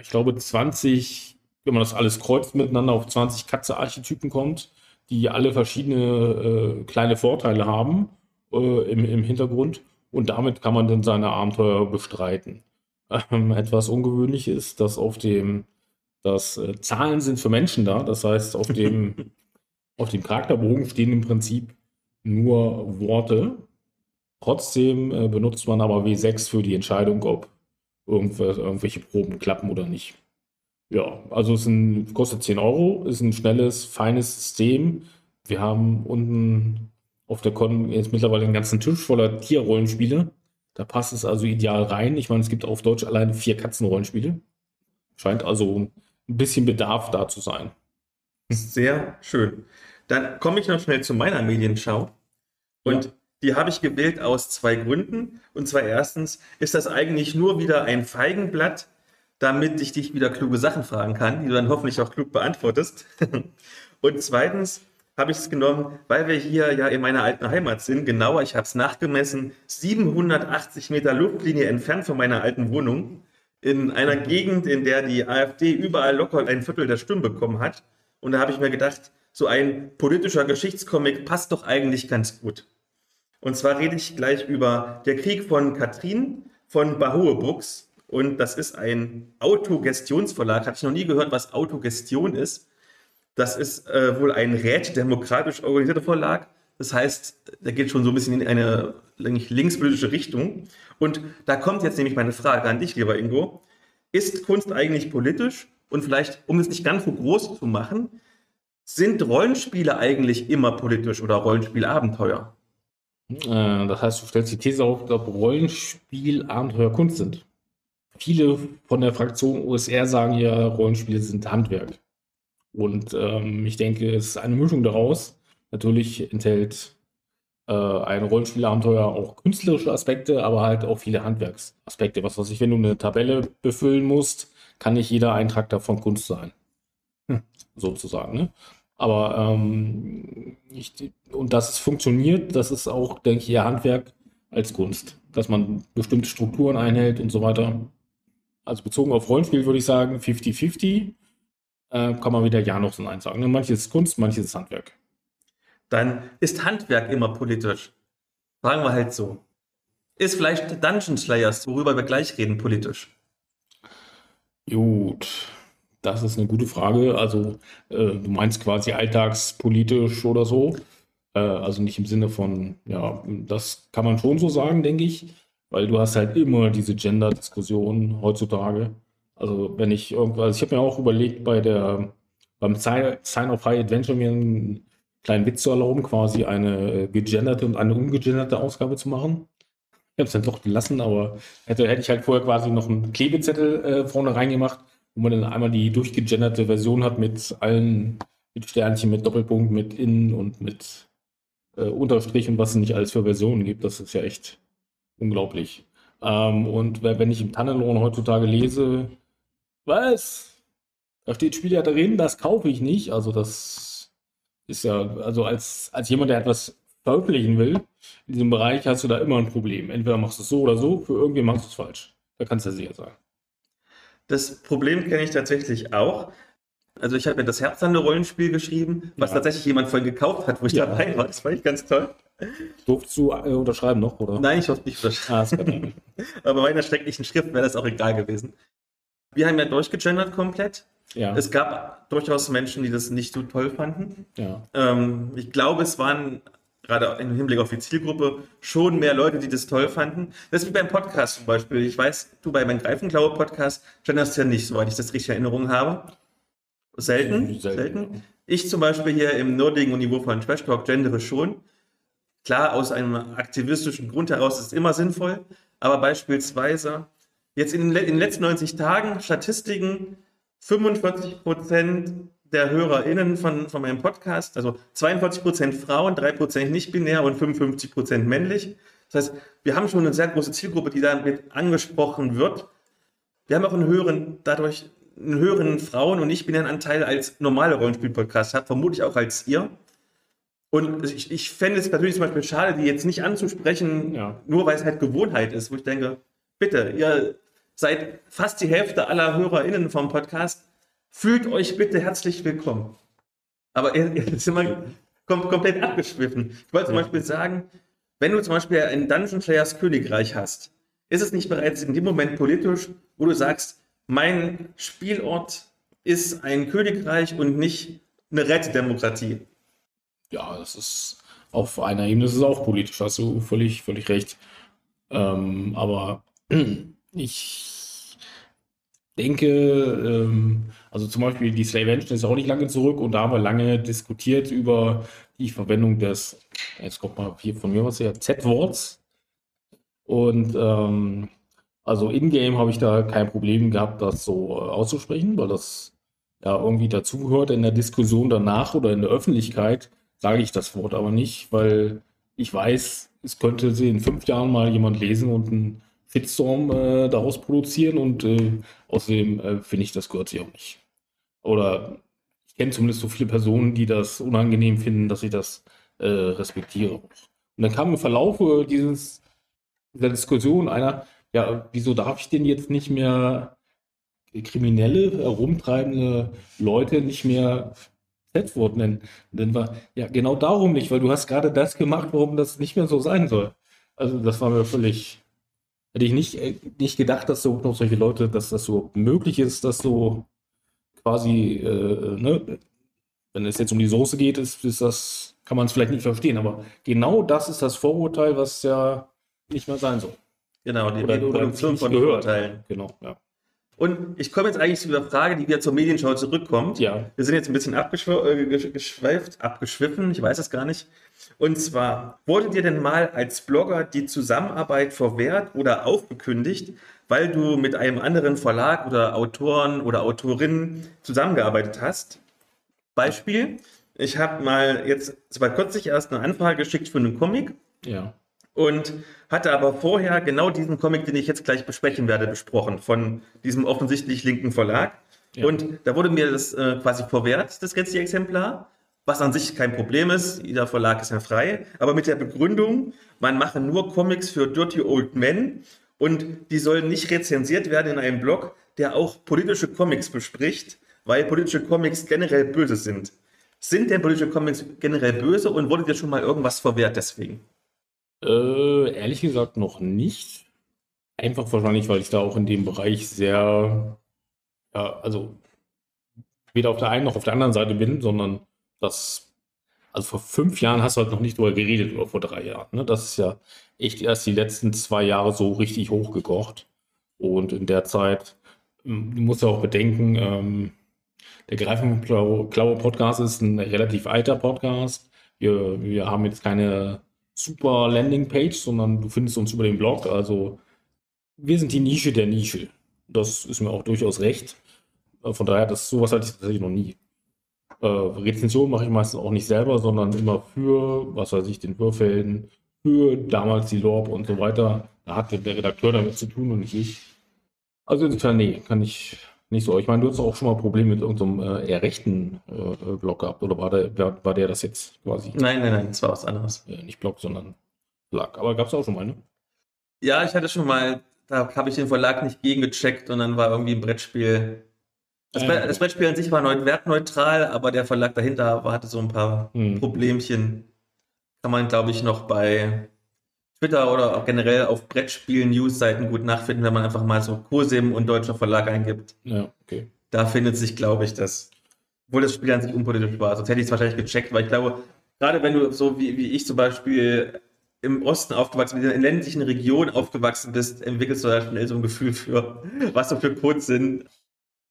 ich glaube, 20, wenn man das alles kreuzt miteinander, auf 20 Katze-Archetypen kommt, die alle verschiedene äh, kleine Vorteile haben äh, im, im Hintergrund. Und damit kann man dann seine Abenteuer bestreiten. Ähm, etwas ungewöhnlich ist, dass auf dem, dass äh, Zahlen sind für Menschen da. Das heißt, auf dem, (laughs) auf dem Charakterbogen stehen im Prinzip nur Worte. Trotzdem äh, benutzt man aber W6 für die Entscheidung, ob irgendwelche Proben klappen oder nicht. Ja, also es ein, kostet 10 Euro, ist ein schnelles, feines System. Wir haben unten auf der Con jetzt mittlerweile einen ganzen Tisch voller Tierrollenspiele. Da passt es also ideal rein. Ich meine, es gibt auf Deutsch alleine vier Katzenrollenspiele. Scheint also ein bisschen Bedarf da zu sein. Sehr schön. Dann komme ich noch schnell zu meiner Medienschau. Und Ja. die habe ich gewählt aus zwei Gründen. Und zwar erstens ist das eigentlich nur wieder ein Feigenblatt, damit ich dich wieder kluge Sachen fragen kann, die du dann hoffentlich auch klug beantwortest. (laughs) Und zweitens habe ich es genommen, weil wir hier ja in meiner alten Heimat sind. Genauer, ich habe es nachgemessen, 780 Meter Luftlinie entfernt von meiner alten Wohnung. In einer Gegend, in der die AfD überall locker ein Viertel der Stimmen bekommen hat. Und da habe ich mir gedacht, so ein politischer Geschichtscomic passt doch eigentlich ganz gut. Und zwar rede ich gleich über Der Krieg von Katrin von Bahoe Books. Und das ist ein Autogestionsverlag. Habe ich noch nie gehört, was Autogestion ist. Das ist äh, wohl ein rätedemokratisch organisierter Verlag. Das heißt, der geht schon so ein bisschen in eine eigentlich linkspolitische Richtung. Und da kommt jetzt nämlich meine Frage an dich, lieber Ingo. Ist Kunst eigentlich politisch? Und vielleicht, um es nicht ganz so groß zu machen, sind Rollenspiele eigentlich immer politisch oder Rollenspielabenteuer? Äh, das heißt, du stellst die These auf, ob Rollenspiel Abenteuer Kunst sind. Viele von der Fraktion OSR sagen ja, Rollenspiele sind Handwerk. Und ähm, ich denke, es ist eine Mischung daraus. Natürlich enthält äh, ein Rollenspielabenteuer auch künstlerische Aspekte, aber halt auch viele Handwerksaspekte. Was weiß ich, wenn du eine Tabelle befüllen musst, kann nicht jeder Eintrag davon Kunst sein. Hm, sozusagen. Ne? Aber ähm, ich, und dass es funktioniert, das ist auch, denke ich, eher Handwerk als Kunst. Dass man bestimmte Strukturen einhält und so weiter. Also bezogen auf Rollenspiel würde ich sagen 50-50. Äh, kann man wieder Ja noch so Nein sagen. Ne? Manches ist Kunst, manches ist Handwerk. Dann ist Handwerk immer politisch. Fragen wir halt so. Ist vielleicht Dungeon Slayers, worüber wir gleich reden, politisch? Gut, das ist eine gute Frage. Also, äh, du meinst quasi alltagspolitisch oder so. Äh, also nicht im Sinne von, ja, das kann man schon so sagen, denke ich. weil du hast halt immer diese Gender-Diskussion heutzutage. Also wenn ich irgendwas, also ich habe mir auch überlegt, bei der beim Sign of High Adventure mir einen kleinen Witz zu erlauben, quasi eine gegenderte und eine ungegenderte Ausgabe zu machen. Ich habe es dann doch gelassen, aber hätte, hätte ich halt vorher quasi noch einen Klebezettel äh, vorne reingemacht, wo man dann einmal die durchgegenderte Version hat mit allen, mit Sternchen, mit Doppelpunkt, mit In und mit äh, Unterstrich und was es nicht alles für Versionen gibt. Das ist ja echt unglaublich. Ähm, und wenn ich im Tannenlohn heutzutage lese, was? Da steht Spielleiterin, das kaufe ich nicht. Also das ist ja, also als, als jemand, der etwas veröffentlichen will, in diesem Bereich hast du da immer ein Problem. Entweder machst du es so oder so, für irgendwie machst du es falsch. Da kannst du ja sicher sein. Das Problem kenne ich tatsächlich auch. Also ich habe mir das Herz an Rollenspiel geschrieben, was ja. tatsächlich jemand von gekauft hat, wo ich ja. dabei war. Das fand ich ganz toll. Durftest du äh, unterschreiben noch, oder? Nein, ich durfte nicht unterschreiben. Ah, Aber bei einer schrecklichen Schrift wäre das auch egal gewesen. Wir haben ja durchgegendert komplett. Ja. Es gab durchaus Menschen, die das nicht so toll fanden. Ja. Ähm, ich glaube, es waren gerade im Hinblick auf die Zielgruppe schon mehr Leute, die das toll fanden. Das ist wie beim Podcast zum Beispiel. Ich weiß, du bei meinem Greifenklaue Podcast genderst ja nicht, soweit ich das richtig in Erinnerung habe. Selten, selten. selten. Ich zum Beispiel hier im nerdigen Niveau von Trash Talk gendere schon. Klar, aus einem aktivistischen Grund heraus ist es immer sinnvoll, aber beispielsweise jetzt in, in den letzten 90 Tagen Statistiken 45 Prozent der HörerInnen von, von meinem Podcast, also 42 Prozent Frauen, 3 Prozent nicht binär und 55 Prozent männlich. Das heißt, wir haben schon eine sehr große Zielgruppe, die damit angesprochen wird. Wir haben auch einen höheren, dadurch einen höheren Frauen- und nicht-binären Anteil als normale Rollenspiel-Podcast habt, vermutlich auch als ihr. Und ich, ich fände es natürlich zum Beispiel schade, die jetzt nicht anzusprechen, ja. nur weil es halt Gewohnheit ist, wo ich denke, bitte, ihr seid fast die Hälfte aller HörerInnen vom Podcast, fühlt euch bitte herzlich willkommen. Aber jetzt sind wir kom komplett abgeschwiffen. Ich wollte zum ja. Beispiel sagen, wenn du zum Beispiel ein Dungeon Slayers Königreich hast, ist es nicht bereits in dem Moment politisch, wo du sagst, mein Spielort ist ein Königreich und nicht eine Rätedemokratie. Ja, das ist auf einer Ebene ist es auch politisch, hast du völlig, völlig recht. Ähm, aber ich denke, ähm, also zum Beispiel die Slave Engine ist auch nicht lange zurück und da haben wir lange diskutiert über die Verwendung des, jetzt kommt mal hier von mir was her, Z-Worts. Und ähm, also in-game habe ich da kein Problem gehabt, das so äh, auszusprechen, weil das ja irgendwie dazugehört. In der Diskussion danach oder in der Öffentlichkeit sage ich das Wort aber nicht, weil ich weiß, es könnte sie in fünf Jahren mal jemand lesen und einen Fitstorm äh, daraus produzieren und äh, außerdem äh, finde ich, das gehört sich auch nicht. Oder ich kenne zumindest so viele Personen, die das unangenehm finden, dass ich das äh, respektiere. Und dann kam im Verlauf dieses, dieser Diskussion einer, ja, wieso darf ich denn jetzt nicht mehr kriminelle, herumtreibende Leute nicht mehr Z-Wort nennen? Dann war, ja, genau darum nicht, weil du hast gerade das gemacht, warum das nicht mehr so sein soll. Also das war mir völlig, hätte ich nicht, äh, nicht gedacht, dass so noch solche Leute, dass das so möglich ist, dass so quasi, äh, ne, wenn es jetzt um die Soße geht, ist, ist das, kann man es vielleicht nicht verstehen, aber genau das ist das Vorurteil, was ja nicht mehr sein soll. Genau, die, oder, Produktion von Vorurteilen. Genau, ja. Und ich komme jetzt eigentlich zu der Frage, die wieder zur Medienschau zurückkommt. Ja. Wir sind jetzt ein bisschen abgeschweift, abgeschwiffen, ich weiß es gar nicht. Und zwar, wurde dir denn mal als Blogger die Zusammenarbeit verwehrt oder aufgekündigt, weil du mit einem anderen Verlag oder Autoren oder Autorinnen zusammengearbeitet hast? Beispiel, ich habe mal jetzt, es war kürzlich erst eine Anfrage geschickt für einen Comic. Ja und hatte aber vorher genau diesen Comic, den ich jetzt gleich besprechen werde, besprochen, von diesem offensichtlich linken Verlag. Ja. Und da wurde mir das äh, quasi verwehrt, das Getzi-Exemplar, was an sich kein Problem ist, jeder Verlag ist ja frei, aber mit der Begründung, man mache nur Comics für Dirty Old Men und die sollen nicht rezensiert werden in einem Blog, der auch politische Comics bespricht, weil politische Comics generell böse sind. Sind denn politische Comics generell böse und wurde dir schon mal irgendwas verwehrt deswegen? Äh, ehrlich gesagt noch nicht. Einfach wahrscheinlich, weil ich da auch in dem Bereich sehr, ja, also weder auf der einen noch auf der anderen Seite bin, sondern das Also vor fünf Jahren hast du halt noch nicht drüber geredet oder vor drei Jahren. Ne? Das ist ja echt erst die letzten zwei Jahre so richtig hochgekocht. Und in der Zeit, ähm, du musst ja auch bedenken, ähm, der Greifenklaue Podcast ist ein relativ alter Podcast. Wir, wir haben jetzt keine super Landingpage, sondern du findest uns über den Blog. Also wir sind die Nische der Nische. Das ist mir auch durchaus recht. Äh, von daher, das sowas hatte ich tatsächlich noch nie. Äh, Rezension mache ich meistens auch nicht selber, sondern immer für, was weiß ich, den Hörfelden, für damals die Lorb und so weiter. Da hatte der Redakteur damit zu tun und nicht ich. Also insofern, nee, kann ich nicht so. Ich meine, du hast auch schon mal Probleme mit irgendeinem äh, eher rechten äh, Blog gehabt. Oder war der, war, war der das jetzt quasi? Nein, nein, nein, das war was anderes. Äh, nicht Blog, sondern Verlag. Aber gab es auch schon mal, ne? Ja, ich hatte schon mal, da habe ich den Verlag nicht gegengecheckt und dann war irgendwie ein Brettspiel. Das, Bre das Brettspiel an sich war wertneutral, aber der Verlag dahinter hatte so ein paar hm. Problemchen. Kann man, glaube ich, noch bei Twitter oder auch generell auf Brettspiel-News-Seiten gut nachfinden, wenn man einfach mal so Cosim und deutscher Verlag eingibt. Ja, okay. Da findet sich, glaube ich, das, obwohl das Spiel an sich unpolitisch war. Sonst hätte ich es wahrscheinlich gecheckt, weil ich glaube, gerade wenn du so wie, wie ich zum Beispiel im Osten aufgewachsen bist, in ländlichen Regionen aufgewachsen bist, entwickelst du da schnell so ein Gefühl für, was so für Codes sind.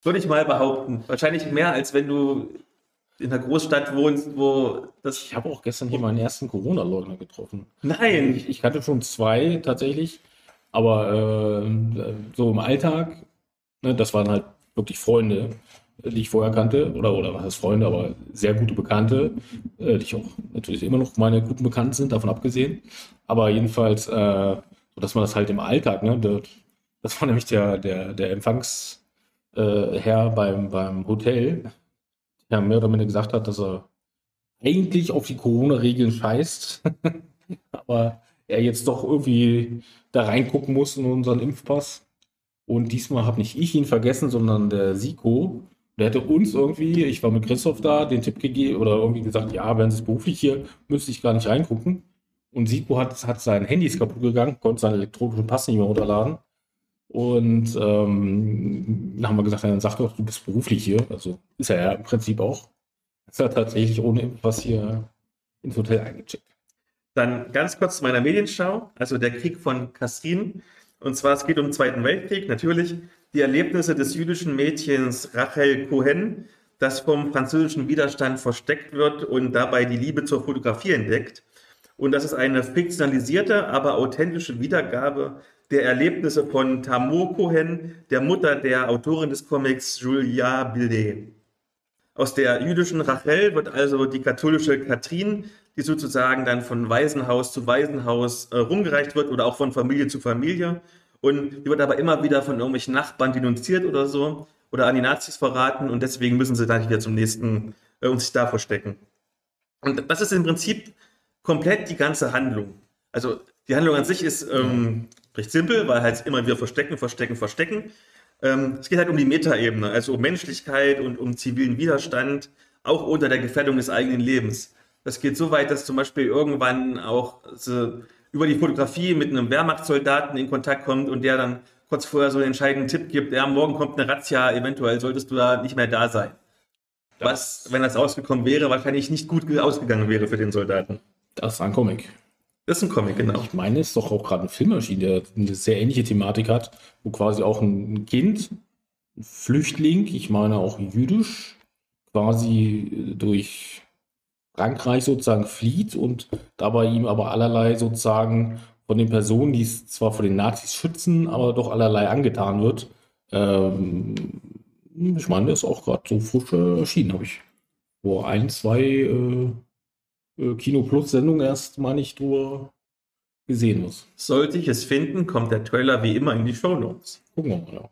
Würde ich mal behaupten. Wahrscheinlich mehr, als wenn du in einer Großstadt wohnst, wo das. Ich habe auch gestern hier meinen ersten Corona-Leugner getroffen. Nein! Ich, ich, kannte schon zwei tatsächlich, aber äh, so im Alltag, ne, das waren halt wirklich Freunde, die ich vorher kannte, oder, oder was heißt Freunde, aber sehr gute Bekannte, äh, die ich auch natürlich immer noch meine guten Bekannten sind, davon abgesehen. Aber jedenfalls, äh, dass man das halt im Alltag, ne, das, das war (laughs) nämlich der, der, der Empfangsherr äh, beim, beim Hotel, ja mehr oder minder gesagt hat, dass er eigentlich auf die Corona-Regeln scheißt, (laughs) aber er jetzt doch irgendwie da reingucken muss in unseren Impfpass. Und diesmal habe nicht ich ihn vergessen, sondern der Siko. Der hätte uns irgendwie, ich war mit Christoph da, den Tipp gegeben oder irgendwie gesagt, ja, wenn es beruflich hier, müsste ich gar nicht reingucken. Und Siko hat, hat sein Handy ist kaputt gegangen, konnte seinen elektronischen Pass nicht mehr runterladen. Und ähm, dann haben wir gesagt, dann sag doch, du bist beruflich hier. Also ist er ja im Prinzip auch. Ist er tatsächlich ohne was hier ins Hotel eingecheckt. Dann ganz kurz zu meiner Medienschau, also der Krieg von Kastrin. Und zwar, es geht um den Zweiten Weltkrieg, natürlich. Die Erlebnisse des jüdischen Mädchens Rachel Cohen, das vom französischen Widerstand versteckt wird und dabei die Liebe zur Fotografie entdeckt. Und das ist eine fiktionalisierte, aber authentische Wiedergabe der Erlebnisse von Tamur Cohen, der Mutter der Autorin des Comics Julia Bildet. Aus der jüdischen Rachel wird also die katholische Katrin, die sozusagen dann von Waisenhaus zu Waisenhaus äh, rumgereicht wird oder auch von Familie zu Familie. Und die wird aber immer wieder von irgendwelchen Nachbarn denunziert oder so oder an die Nazis verraten und deswegen müssen sie dann wieder zum nächsten äh, und sich da verstecken. Und das ist im Prinzip komplett die ganze Handlung. Also die Handlung an sich ist ähm, recht simpel, weil halt immer wieder verstecken, verstecken, verstecken. Ähm, es geht halt um die Metaebene, also um Menschlichkeit und um zivilen Widerstand, auch unter der Gefährdung des eigenen Lebens. Das geht so weit, dass zum Beispiel irgendwann auch so über die Fotografie mit einem Wehrmachtssoldaten in Kontakt kommt und der dann kurz vorher so einen entscheidenden Tipp gibt, ja, morgen kommt eine Razzia, eventuell solltest du da nicht mehr da sein. Was, wenn das rausgekommen wäre, wahrscheinlich nicht gut ausgegangen wäre für den Soldaten. Das ist ein Comic. Das ist ein Comic, genau. Ich meine, es ist doch auch gerade ein Film erschienen, der eine sehr ähnliche Thematik hat, wo quasi auch ein Kind, ein Flüchtling, ich meine auch jüdisch, quasi durch Frankreich sozusagen flieht und dabei ihm aber allerlei sozusagen von den Personen, die es zwar vor den Nazis schützen, aber doch allerlei angetan wird. Ähm, ich meine, der ist auch gerade so frisch erschienen, habe ich vor ein, zwei äh, äh, Kino Plus Sendung erst mal nicht drüber gesehen muss. Sollte ich es finden, kommt der Trailer wie immer in die Show Notes. Gucken wir mal. Ja.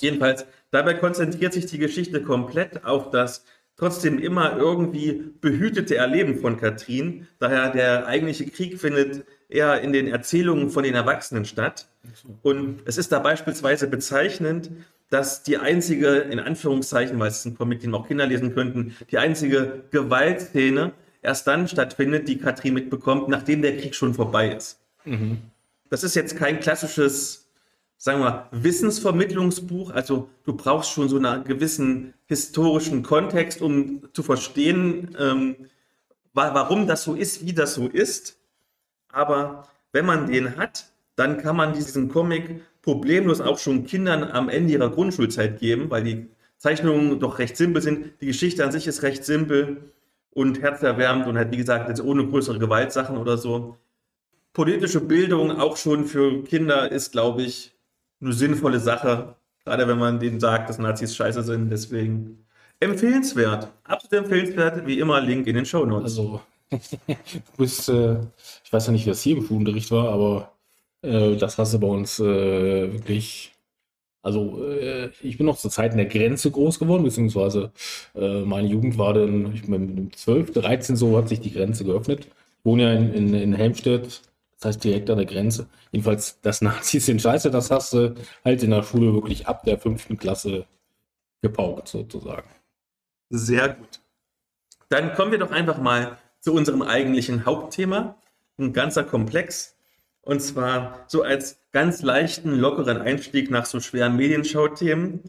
Jedenfalls, dabei konzentriert sich die Geschichte komplett auf das trotzdem immer irgendwie behütete Erleben von Katrin. Daher der eigentliche Krieg findet eher in den Erzählungen von den Erwachsenen statt. Und es ist da beispielsweise bezeichnend, dass die einzige, in Anführungszeichen, weil es ist ein Comic, den auch Kinder lesen könnten, die einzige Gewaltszene erst dann stattfindet, die Katrin mitbekommt, nachdem der Krieg schon vorbei ist. Mhm. Das ist jetzt kein klassisches, sagen wir, Wissensvermittlungsbuch. Also du brauchst schon so einen gewissen historischen Kontext, um zu verstehen, ähm, wa- warum das so ist, wie das so ist. Aber wenn man den hat, dann kann man diesen Comic problemlos auch schon Kindern am Ende ihrer Grundschulzeit geben, weil die Zeichnungen doch recht simpel sind. Die Geschichte an sich ist recht simpel und herzerwärmend und halt, wie gesagt, jetzt ohne größere Gewaltsachen oder so. Politische Bildung auch schon für Kinder ist, glaube ich, eine sinnvolle Sache. Gerade wenn man denen sagt, dass Nazis scheiße sind. Deswegen empfehlenswert. Absolut empfehlenswert. Wie immer, Link in den Show Notes. Also, (laughs) du bist, äh, ich weiß ja nicht, wie das hier im Schulunterricht war, aber äh, das hast du bei uns äh, wirklich. Also, äh, ich bin noch zur Zeit in der Grenze groß geworden, beziehungsweise äh, meine Jugend war dann, ich bin mit dem 12, 13 so hat sich die Grenze geöffnet. Ich wohne ja in, in, in Helmstedt, das heißt direkt an der Grenze. Jedenfalls, das (laughs) Nazis sind scheiße, das hast du halt in der Schule wirklich ab der fünften Klasse gepaukt, sozusagen. Sehr gut. Dann kommen wir doch einfach mal zu unserem eigentlichen Hauptthema. Ein ganzer Komplex. Und zwar so als ganz leichten, lockeren Einstieg nach so schweren Medienschau-Themen.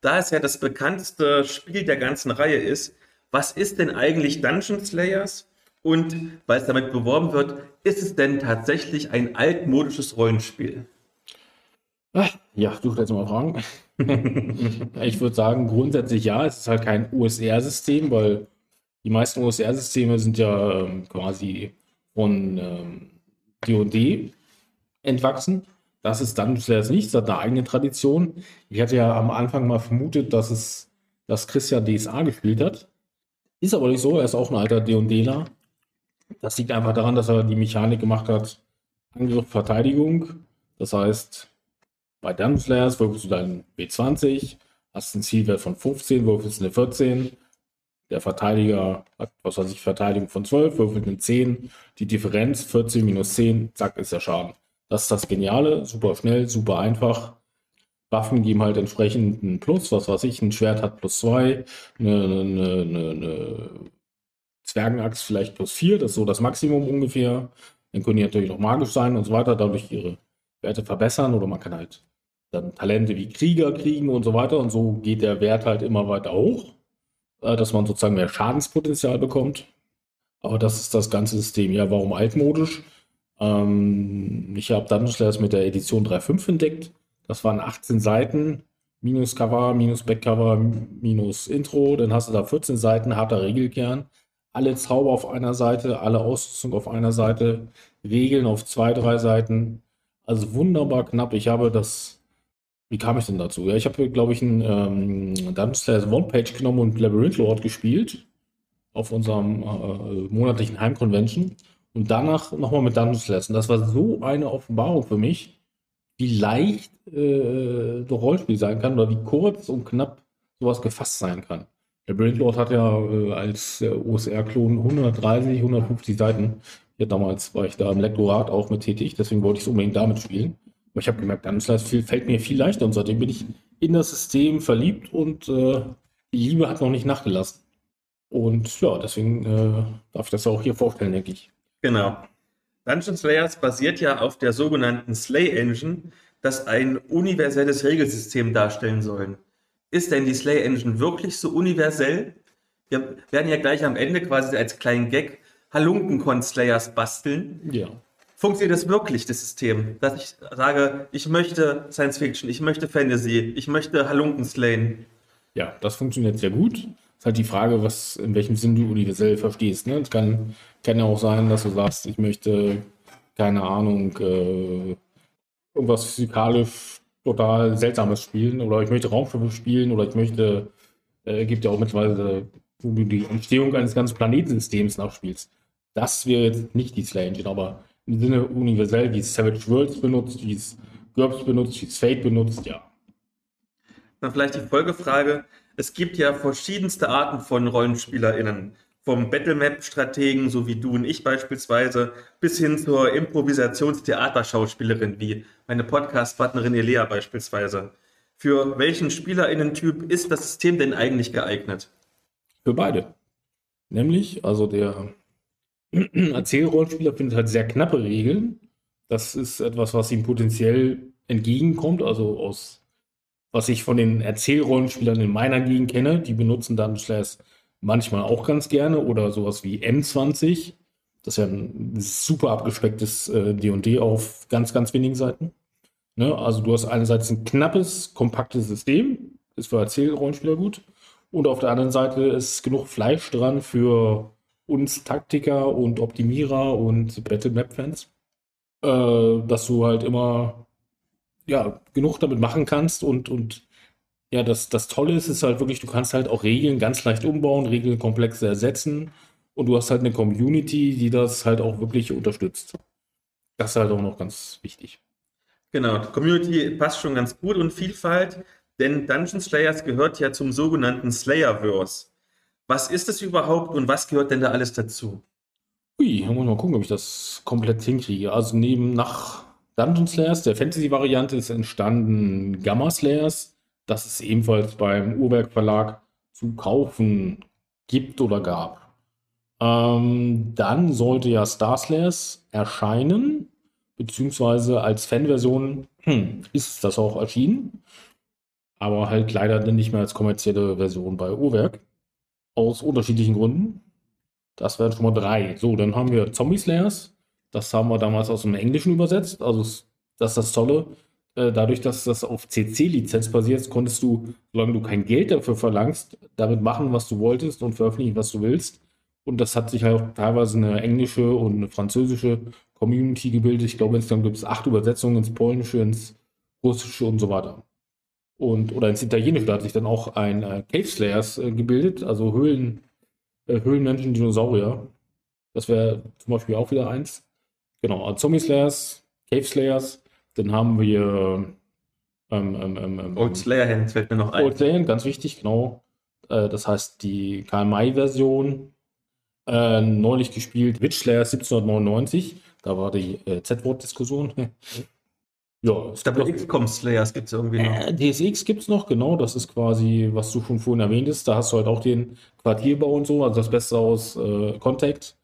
Da es ja das bekannteste Spiel der ganzen Reihe ist, was ist denn eigentlich Dungeon Slayers? Und weil es damit beworben wird, ist es denn tatsächlich ein altmodisches Rollenspiel? Ah, Ja, du stellst mal Fragen. (laughs) ich würde sagen, grundsätzlich ja, es ist halt kein OSR-System, weil die meisten OSR-Systeme sind ja ähm, quasi von ähm, D&D entwachsen. Das ist dann zuerst nicht, es hat eine eigene Tradition. Ich hatte ja am Anfang mal vermutet, dass es, dass Christian DSA gespielt hat. Ist aber nicht so, er ist auch ein alter D&Dler. Das liegt einfach daran, dass er die Mechanik gemacht hat, Angriff, Verteidigung. Das heißt, bei Dungeon Slayers würfelst du deinen W20, hast einen Zielwert von 15, würfelst eine 14. Der Verteidiger hat, was weiß ich, Verteidigung von 12, würfelt eine 10. Die Differenz 14 minus 10, zack, ist der Schaden. Das ist das Geniale, super schnell, super einfach. Waffen geben halt entsprechend einen Plus, was weiß ich, ein Schwert hat plus 2, eine, eine, eine, eine Zwergenaxt vielleicht plus 4, das ist so das Maximum ungefähr. Dann können die natürlich noch magisch sein und so weiter, dadurch ihre Werte verbessern oder man kann halt dann Talente wie Krieger kriegen und so weiter und so geht der Wert halt immer weiter hoch, dass man sozusagen mehr Schadenspotenzial bekommt. Aber das ist das ganze System. Ja, warum altmodisch? Ähm, ich habe Dungeon Slayers mit der Edition 3.5 entdeckt. Das waren 18 Seiten, minus Cover, minus Backcover, minus Intro. Dann hast du da 14 Seiten, harter Regelkern. Alle Zauber auf einer Seite, alle Ausrüstung auf einer Seite, Regeln auf zwei, drei Seiten. Also wunderbar knapp. Ich habe das. Wie kam ich denn dazu? Ja, ich habe, glaube ich, einen ähm, Dungeon Slayers One-Page genommen und Labyrinth Lord gespielt. Auf unserem äh, monatlichen Heimconvention. Und danach nochmal mit Dungeon Slayers. Und das war so eine Offenbarung für mich, wie leicht äh, das Rollenspiel sein kann oder wie kurz und knapp sowas gefasst sein kann. Brain Lord hat ja äh, als äh, OSR-Klon 130, 150 Seiten. Ja, damals war ich da im Lektorat auch mit tätig, deswegen wollte ich es unbedingt damit spielen. Aber ich habe gemerkt, viel- fällt mir viel leichter und seitdem bin ich in das System verliebt und äh, die Liebe hat noch nicht nachgelassen. Und ja, deswegen äh, darf ich das auch hier vorstellen, denke ich. Genau. Dungeon Slayers basiert ja auf der sogenannten Slay Engine, das ein universelles Regelsystem darstellen soll. Ist denn die Slay Engine wirklich so universell? Wir werden ja gleich am Ende quasi als kleinen Gag Halunkenkon Slayers basteln. Ja. Funktioniert das wirklich, das System? Dass ich sage, ich möchte Science Fiction, ich möchte Fantasy, ich möchte Halunken slayen. Ja, das funktioniert sehr gut. Ist halt die Frage, was, in welchem Sinn du universell verstehst. Ne? Es kann, kann ja auch sein, dass du sagst, ich möchte, keine Ahnung, äh, irgendwas physikalisch total Seltsames spielen oder ich möchte Raumschiffe spielen oder ich möchte, äh, gibt ja auch mittlerweile, wo du die Entstehung eines ganzen Planetensystems nachspielst. Das wäre jetzt nicht die Slay Engine, aber im Sinne universell, wie es Savage Worlds benutzt, wie es GURPS benutzt, wie es Fate benutzt, ja. Dann vielleicht die Folgefrage. Es gibt ja verschiedenste Arten von RollenspielerInnen. Vom Battlemap-Strategen, so wie du und ich beispielsweise, bis hin zur Improvisationstheaterschauspielerin, wie meine Podcast-Partnerin Elea beispielsweise. Für welchen SpielerInnen-Typ ist das System denn eigentlich geeignet? Für beide. Nämlich, also der (clears throat) Erzählrollenspieler findet halt sehr knappe Regeln. Das ist etwas, was ihm potenziell entgegenkommt. Also aus, was ich von den Erzählrollenspielern in meiner Gegend kenne, die benutzen dann Slayers manchmal auch ganz gerne oder sowas wie M20. Das ist ja ein super abgespecktes äh, D&D auf ganz, ganz wenigen Seiten. Ne? Also du hast einerseits ein knappes, kompaktes System, ist für Erzählrollenspieler gut. Und auf der anderen Seite ist genug Fleisch dran für uns Taktiker und Optimierer und Battle Map Fans, äh, dass du halt immer ja, genug damit machen kannst und, und ja, das, das Tolle ist, ist halt wirklich, du kannst halt auch Regeln ganz leicht umbauen, Regeln komplex ersetzen und du hast halt eine Community, die das halt auch wirklich unterstützt. Das ist halt auch noch ganz wichtig. Genau, Community passt schon ganz gut und Vielfalt, denn Dungeon Slayers gehört ja zum sogenannten Slayerverse. Was ist es überhaupt und was gehört denn da alles dazu? Ui, da muss mal gucken, ob ich das komplett hinkriege. Also neben nach Dungeon Slayers, der Fantasy-Variante, ist entstanden Gamma Slayers, das es ebenfalls beim Uhrwerk Verlag zu kaufen gibt oder gab. Ähm, dann sollte ja Star Slayers erscheinen, beziehungsweise als Fanversion hm, ist das auch erschienen, aber halt leider nicht mehr als kommerzielle Version bei Uhrwerk. Aus unterschiedlichen Gründen. Das wären schon mal drei. So, dann haben wir Zombie Slayers. Das haben wir damals aus dem Englischen übersetzt. Also, das ist das Tolle. Äh, dadurch, dass das auf CC-Lizenz basiert, konntest du, solange du kein Geld dafür verlangst, damit machen, was du wolltest und veröffentlichen, was du willst. Und das hat sich halt auch teilweise eine englische und eine französische Community gebildet. Ich glaube, insgesamt gibt es acht Übersetzungen ins Polnische, ins Russische und so weiter. Und, oder ins Italienische, da hat sich dann auch ein äh, Cave Slayers äh, gebildet, also Höhlen, äh, Höhlenmenschen, Dinosaurier. Das wäre zum Beispiel auch wieder eins. Genau, also Zombie Slayers, Cave Slayers, dann haben wir ähm, ähm, ähm, ähm Old Slayer Hand fällt mir noch ein. Old Slayer Hand, ganz wichtig, genau. Äh, das heißt die Karl-May-Version. Äh, neulich gespielt Witch Slayer 1799. Da war die äh, Z-Wort-Diskussion. (laughs) Ja, es Double XCOM Slayers gibt es irgendwie noch. Äh, DSX gibt es noch, genau. Das ist quasi, was du schon vorhin erwähnt hast. Da hast du halt auch den Quartierbau und so, also das Beste aus äh, Contact.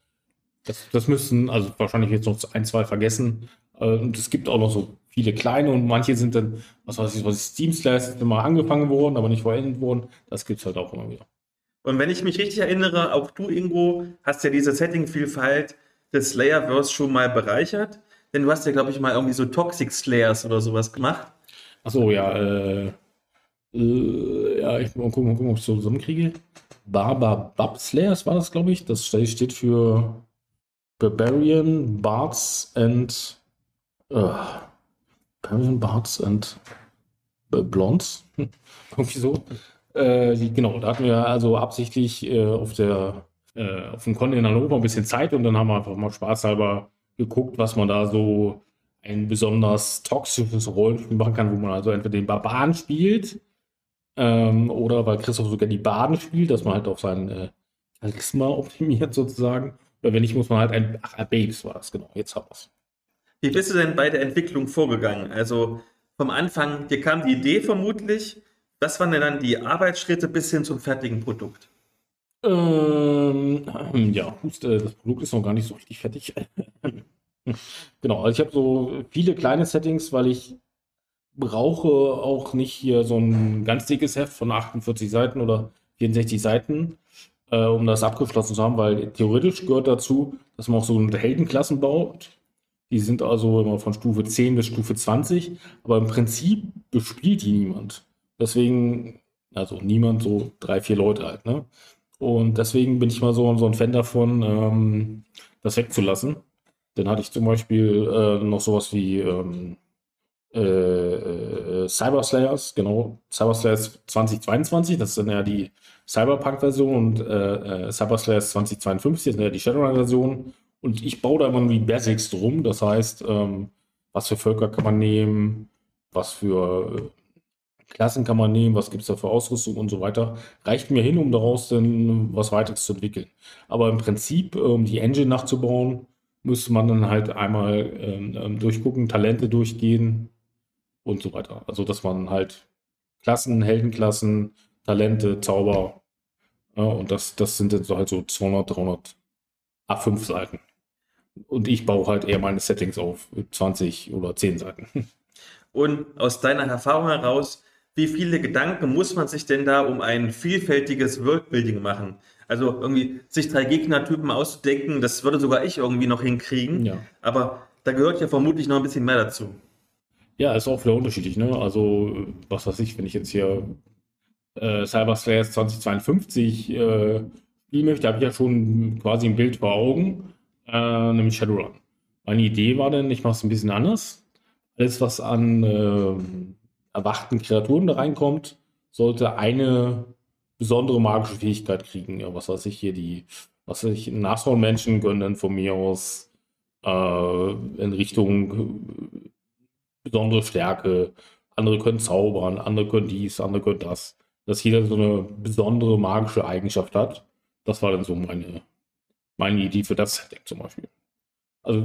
Das, das müssten, also wahrscheinlich jetzt noch ein, zwei vergessen. Äh, und es gibt auch noch so viele kleine und manche sind dann, was weiß ich, was Steam Slayers ist immer angefangen worden, aber nicht vollendet worden. Das gibt es halt auch immer wieder. Und wenn ich mich richtig erinnere, auch du, Ingo, hast ja diese Setting-Vielfalt des Slayerverse schon mal bereichert. Denn du hast ja, glaube ich, mal irgendwie so Toxic Slayers oder sowas gemacht. Achso, ja, äh, äh, ja, ich mal gucken, mal gucken, ob ich es so zusammenkriege. Barbar Bab Slayers war das, glaube ich. Das steht für Barbarian Bards and äh, Barbarian Bards and Blondes. (laughs) irgendwie so. Äh, genau, da hatten wir also absichtlich äh, auf der äh, auf dem Con in Hannover ein bisschen Zeit und dann haben wir einfach mal spaßhalber geguckt, was man da so ein besonders toxisches Rollenspiel machen kann, wo man also entweder den Barbaren spielt ähm, oder weil Christoph sogar die Baden spielt, dass man halt auf sein äh, Charisma (laughs) optimiert sozusagen. Oder wenn nicht, muss man halt ein. Ach, Babes war das, genau. Jetzt haben wir es. Wie bist du denn bei der Entwicklung vorgegangen? Also vom Anfang, dir kam die Idee vermutlich. Was waren denn dann die Arbeitsschritte bis hin zum fertigen Produkt? Ähm, ja, äh, das Produkt ist noch gar nicht so richtig fertig. (laughs) (laughs) genau, also ich habe so viele kleine Settings, weil ich brauche auch nicht hier so ein ganz dickes Heft von 48 Seiten oder 64 Seiten, äh, um das abgeschlossen zu haben, weil theoretisch gehört dazu, dass man auch so Heldenklassen baut. Die sind also immer von Stufe 10 bis Stufe 20, aber im Prinzip bespielt die niemand. Deswegen, also niemand, so drei, vier Leute halt, ne? Und deswegen bin ich mal so, so ein Fan davon, ähm, das wegzulassen. Dann hatte ich zum Beispiel äh, noch sowas wie ähm, äh, äh, Cyber Slayers, genau, Cyber Slayers 2022, das ist dann ja die Cyberpunk-Version und äh, äh Cyber Slayers 2052, das ist ja die Shadowrun-Version. Und ich baue da immer wie Basics drum, das heißt, ähm, was für Völker kann man nehmen, was für äh, Klassen kann man nehmen, was gibt es da für Ausrüstung und so weiter. Reicht mir hin, um daraus dann was weiteres zu entwickeln. Aber im Prinzip, um die Engine nachzubauen, müsste man dann halt einmal ähm, ähm, durchgucken, Talente durchgehen und so weiter. Also, dass man halt Klassen, Heldenklassen, Talente, Zauber, ja, und das, das sind so halt so 200, 300 A5 Seiten. Und ich baue halt eher meine Settings auf 20 oder 10 Seiten. (laughs) Und aus deiner Erfahrung heraus, wie viele Gedanken muss man sich denn da um ein vielfältiges Worldbuilding machen? Also irgendwie sich drei Gegnertypen auszudenken, das würde sogar ich irgendwie noch hinkriegen. Ja. Aber da gehört ja vermutlich noch ein bisschen mehr dazu. Ja, ist auch wieder unterschiedlich, ne? Also, was weiß ich, wenn ich jetzt hier äh, Cyber Slayers 2052 äh, spielen möchte, habe ich ja schon quasi ein Bild vor Augen, äh, nämlich Shadowrun. Meine Idee war dann, ich mache es ein bisschen anders. Alles, was an äh, erwachten Kreaturen da reinkommt, sollte eine besondere magische Fähigkeit kriegen. Ja, was weiß ich hier, die, was weiß ich, Nashornmenschen gönnen dann von mir aus äh, in Richtung äh, besondere Stärke. Andere können zaubern, andere können dies, andere können das. Dass jeder so eine besondere magische Eigenschaft hat. Das war dann so meine, meine Idee für das Setting zum Beispiel. Also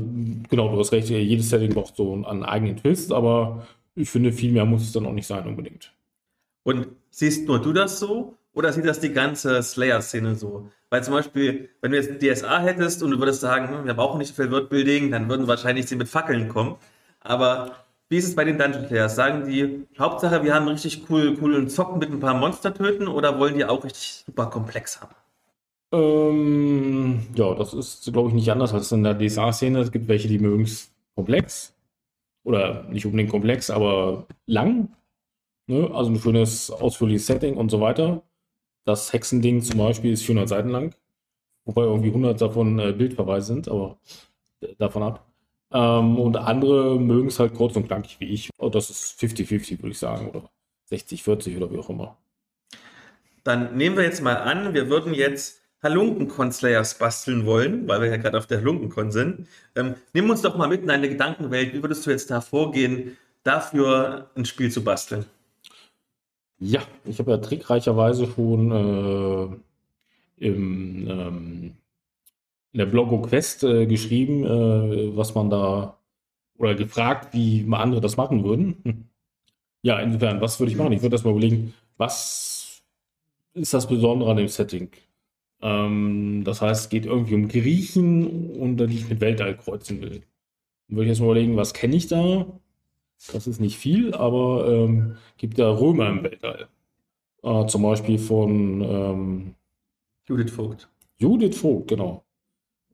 genau, du hast recht, jedes Setting braucht so einen eigenen Twist, aber ich finde, viel mehr muss es dann auch nicht sein unbedingt. Und siehst nur du das so? Oder sieht das die ganze Slayer-Szene so? Weil zum Beispiel, wenn du jetzt DSA hättest und du würdest sagen, hm, wir brauchen nicht so viel Wordbuilding, dann würden wahrscheinlich sie mit Fackeln kommen. Aber wie ist es bei den Dungeon Players? Sagen die, Hauptsache, wir haben richtig cool, coolen Zocken mit ein paar Monster töten oder wollen die auch richtig super komplex haben? Ähm, ja, das ist, glaube ich, nicht anders als in der DSA-Szene. Es gibt welche, die mögen es komplex. Oder nicht unbedingt komplex, aber lang. Ne? Also ein schönes, ausführliches Setting und so weiter. Das Hexending zum Beispiel ist 400 Seiten lang. Wobei irgendwie 100 davon äh, Bildverweise sind, aber davon ab. Ähm, und andere mögen es halt kurz und knackig wie ich. Und das ist 50-50, würde ich sagen. Oder 60-40 oder wie auch immer. Dann nehmen wir jetzt mal an, wir würden jetzt Halunkenkon-Slayers basteln wollen, weil wir ja gerade auf der Halunkenkon sind. Ähm, nimm uns doch mal mit in deine Gedankenwelt. Wie würdest du jetzt da vorgehen, dafür ein Spiel zu basteln? Ja, ich habe ja trickreicherweise schon äh, im, ähm, in der Blogo Quest äh, geschrieben, äh, was man da oder gefragt, wie andere das machen würden. Ja, insofern, was würde ich machen? Ich würde erstmal überlegen, was ist das Besondere an dem Setting? Ähm, das heißt, es geht irgendwie um Griechen und die ich mit Weltall kreuzen will. Dann würde ich erstmal überlegen, was kenne ich da? Das ist nicht viel, aber ähm, gibt ja Römer im Weltall. Äh, zum Beispiel von ähm, Judith Vogt. Judith Vogt, genau.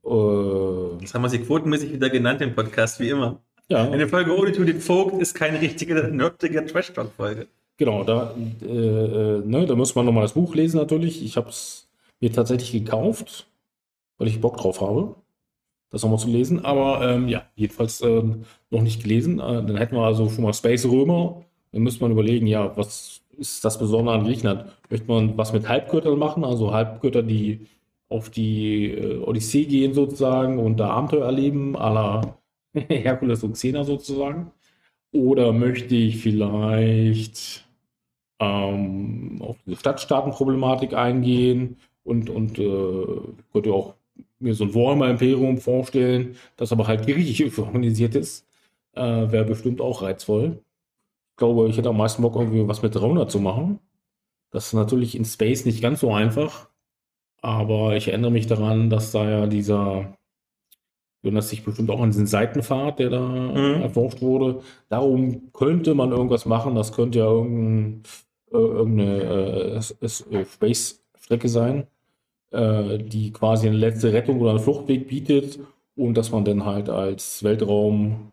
Äh, Das haben wir sie quotenmäßig wieder genannt im Podcast, wie immer. ja, Eine Folge ohne Judith Vogt ist keine richtige, nerdige Trash-Talk-Folge. genau. Da, äh, äh, ne, da muss man nochmal das Buch lesen natürlich. Ich habe es mir tatsächlich gekauft, weil ich Bock drauf habe, das nochmal zu lesen. Aber ähm, ja, jedenfalls ähm, noch nicht gelesen. Äh, dann hätten wir also schon mal Space Römer. Dann müsste man überlegen, ja, was ist das Besondere an Griechenland? Möchte man was mit Halbgöttern machen? Also Halbgötter, die auf die äh, Odyssee gehen sozusagen und da Abenteuer erleben, à la (laughs) Herkules und Xena sozusagen? Oder möchte ich vielleicht ähm, auf diese Stadtstaatenproblematik eingehen und, und äh, könnte auch mir so ein Warhammer-Imperium vorstellen, das aber halt griechisch organisiert ist. Äh, Wäre bestimmt auch reizvoll. Ich glaube, ich hätte am meisten Bock, irgendwie was mit 300 zu machen. Das ist natürlich in Space nicht ganz so einfach. Aber ich erinnere mich daran, dass da ja dieser, erinnerst dich bestimmt auch an diesen Seitenpfad, der da Mhm. erforscht wurde. Darum könnte man irgendwas machen. Das könnte ja irgendein, äh, irgendeine äh, Space-Strecke sein, äh, die quasi eine letzte Rettung oder einen Fluchtweg bietet und dass man dann halt als Weltraum,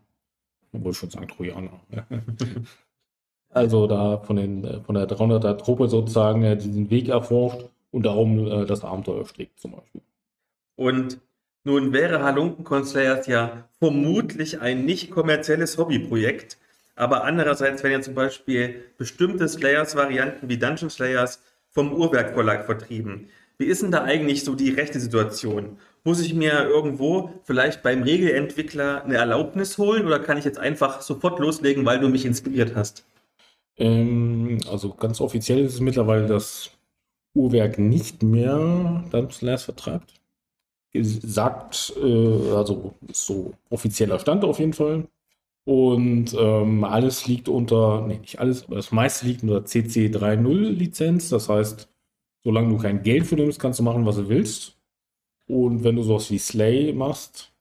obwohl ich schon sagen Trojaner, (laughs) also da von, den, äh, von der 300er Truppe sozusagen diesen Weg erforscht und darum äh, das Abenteuer strickt zum Beispiel. Und nun wäre Halunkenkon Slayers ja vermutlich ein nicht kommerzielles Hobbyprojekt. Aber andererseits werden ja zum Beispiel bestimmte Slayers-Varianten wie Dungeon Slayers vom Uhrwerk Verlag vertrieben. Wie ist denn da eigentlich so die rechte Situation? Muss ich mir irgendwo vielleicht beim Regelentwickler eine Erlaubnis holen oder kann ich jetzt einfach sofort loslegen, weil du mich inspiriert hast? Ähm, also ganz offiziell ist es mittlerweile, dass Uhrwerk nicht mehr Slayers vertreibt. Sagt, äh, also so offizieller Stand auf jeden Fall. Und ähm, alles liegt unter, nee, nicht alles, aber das meiste liegt unter CC 3.0 Lizenz. Das heißt, solange du kein Geld für nimmst, kannst du machen, was du willst. Und wenn du sowas wie Slay machst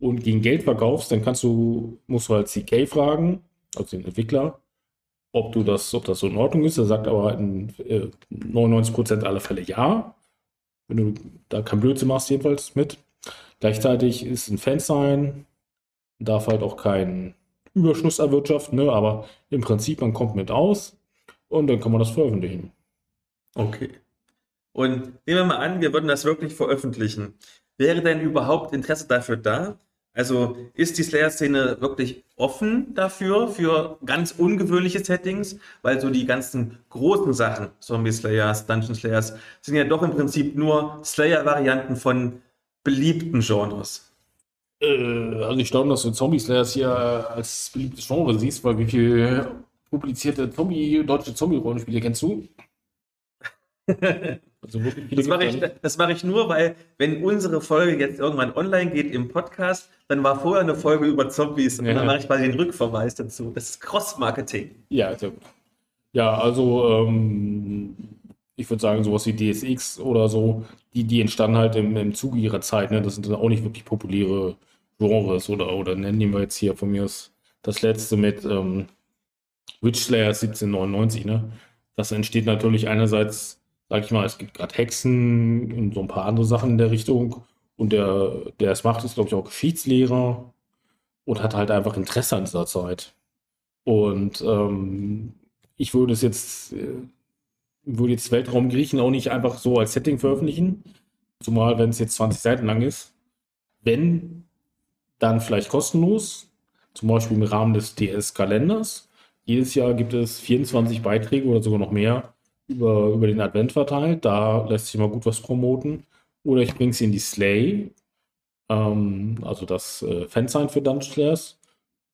und gegen Geld verkaufst, dann kannst du, musst du halt CK fragen, also den Entwickler, ob du das, ob das so in Ordnung ist. Er sagt aber in äh, 99% aller Fälle ja. wenn du da kein Blödsinn machst, jedenfalls mit. Gleichzeitig ist ein Fan sein, darf halt auch keinen Überschuss erwirtschaften, ne? aber im Prinzip, man kommt mit aus und dann kann man das veröffentlichen. Okay. Und nehmen wir mal an, wir würden das wirklich veröffentlichen. Wäre denn überhaupt Interesse dafür da? Also ist die Slayer-Szene wirklich offen dafür, für ganz ungewöhnliche Settings? Weil so die ganzen großen Sachen, Zombie Slayers, Dungeon Slayers, sind ja doch im Prinzip nur Slayer-Varianten von beliebten Genres. Äh, also ich staune, dass du Zombie Slayers hier als beliebtes Genre siehst, weil wie viele publizierte Zombie, deutsche Zombie-Rollenspiele kennst du? (laughs) Also das mache ich, das mache ich nur, weil wenn unsere Folge jetzt irgendwann online geht im Podcast, dann war vorher eine Folge über Zombies und dann mache ich quasi den Rückverweis dazu. Das ist Cross-Marketing. Ja, gut. Ja, also ähm, ich würde sagen, sowas wie DSX oder so, die, die entstanden halt im, im Zuge ihrer Zeit. Ne? Das sind dann auch nicht wirklich populäre Genres oder, oder nennen wir jetzt hier von mir aus das letzte mit ähm, Witch Slayer 1799. Ne? Das entsteht natürlich einerseits sag ich mal, es gibt gerade Hexen und so ein paar andere Sachen in der Richtung. Und der, der es macht, ist, glaube ich, auch Geschichtslehrer und hat halt einfach Interesse an dieser Zeit. Und ähm, ich würde es jetzt, äh, würde jetzt Weltraum Griechen auch nicht einfach so als Setting veröffentlichen. Zumal, wenn es jetzt 20 Seiten lang ist. Wenn, dann vielleicht kostenlos. Zum Beispiel im Rahmen des DS-Kalenders. Jedes Jahr gibt es 24 Beiträge oder sogar noch mehr über, über den Advent verteilt. Da lässt sich mal gut was promoten. Oder ich bringe sie in die Slay, ähm, also das äh, Fansign für Dungeon Slayers.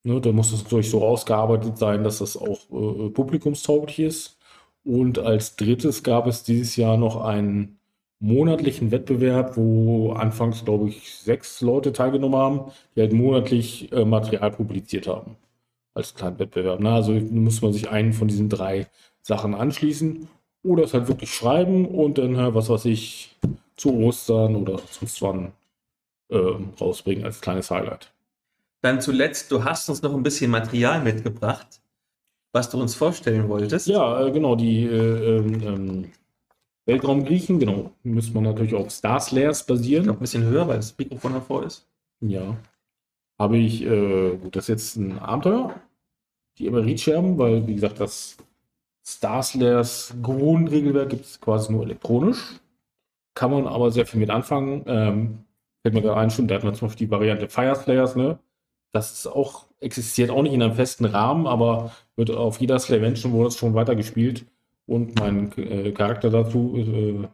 Ne, da muss es natürlich so ausgearbeitet sein, dass das auch äh, publikumstauglich ist. Und als drittes gab es dieses Jahr noch einen monatlichen Wettbewerb, wo anfangs, glaube ich, sechs Leute teilgenommen haben, die halt monatlich äh, Material publiziert haben. Als kleinen Wettbewerb. Ne? Also muss man sich einen von diesen drei Sachen anschließen. Oder es halt wirklich schreiben und dann, was weiß ich, zu Ostern oder sonst wann äh, rausbringen als kleines Highlight. Dann zuletzt, du hast uns noch ein bisschen Material mitgebracht, was du uns vorstellen wolltest. Ja, äh, genau, die äh, ähm, ähm Weltraumgriechen, genau, müssen man natürlich auf Star Slayers basieren. Noch ein bisschen höher, weil das Mikrofon davor ist. Ja. Habe ich, äh, gut, das ist jetzt ein Abenteuer, die Emeritscherben, weil, wie gesagt, das Starslayers Grundregelwerk gibt es quasi nur elektronisch. Kann man aber sehr viel mit anfangen. Ähm, fällt mir gerade ein, schon, da hat man zum Beispiel die Variante Fire Slayers, ne? Das ist auch, existiert auch nicht in einem festen Rahmen, aber wird auf jeder Slavention wurde es schon weitergespielt. Und mein äh, Charakter dazu äh,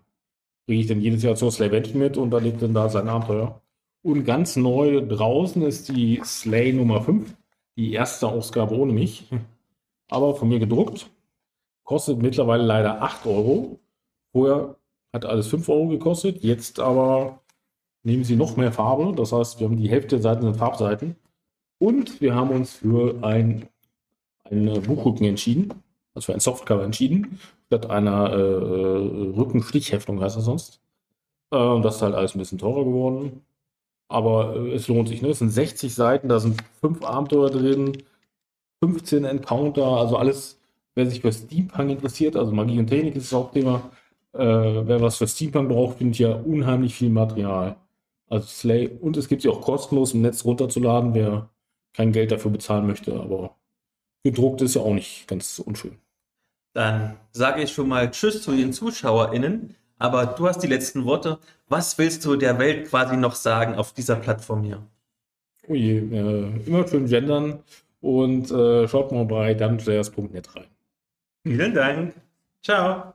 bringe ich dann jedes Jahr zur Slavention mit und erlebt dann da sein Abenteuer. Und ganz neu draußen ist die Slay Nummer 5, die erste Ausgabe ohne mich, aber von mir gedruckt. Kostet mittlerweile leider 8 Euro. Vorher hat alles 5 Euro gekostet. Jetzt aber nehmen sie noch mehr Farbe. Das heißt, wir haben die Hälfte der Seiten sind Farbseiten. Und wir haben uns für ein, einen Buchrücken entschieden. Also für ein Softcover entschieden. Statt einer äh, Rückenstichheftung heißt das sonst. Äh, das ist halt alles ein bisschen teurer geworden. Aber äh, es lohnt sich. Ne? Es sind 60 Seiten, da sind 5 Abenteuer drin, 15 Encounter, also alles wer sich für Steampunk interessiert, also Magie und Technik ist das Hauptthema, äh, wer was für Steampunk braucht, findet ja unheimlich viel Material. Also Slay. Und es gibt sie auch kostenlos im Netz runterzuladen, wer kein Geld dafür bezahlen möchte, aber gedruckt ist ja auch nicht ganz unschön. Dann sage ich schon mal Tschüss zu den ZuschauerInnen, aber du hast die letzten Worte. Was willst du der Welt quasi noch sagen auf dieser Plattform hier? Oh je, äh, immer schön gendern und äh, schaut mal bei dungeonslayers.net rein. Vielen Dank. Ciao.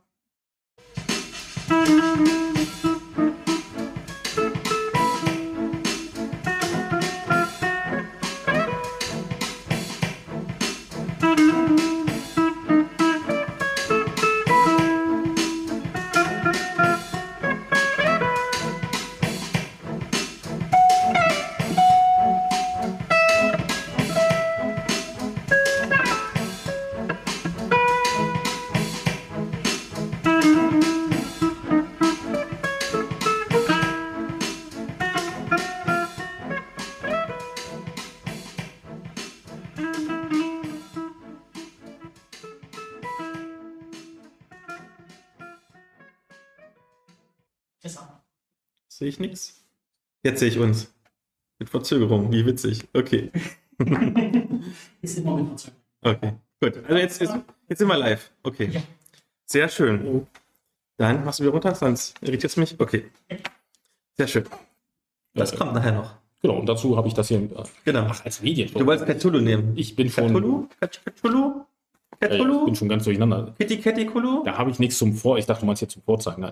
Jetzt sehe ich uns. Mit Verzögerung. Wie witzig. Okay. (laughs) Ist immer mit Verzögerung. Okay. Gut. Also jetzt, ist, jetzt sind wir live. Okay. Ja. Sehr schön. Dann machst du wieder runter, sonst irritiert es mich. Okay. Sehr schön. Das Ja, kommt nachher noch. Genau, und dazu habe ich das hier äh, Genau. ach, als Medien. Du wolltest Cthulhu nehmen. ich bin schon, Cthulhu? Cthulhu? äh, ich Cthulhu? bin schon ganz durcheinander. Kitty Cthulhu? Da habe ich nichts zum Vor. Ich dachte, du meinst jetzt zum Vorzeigen. Nein.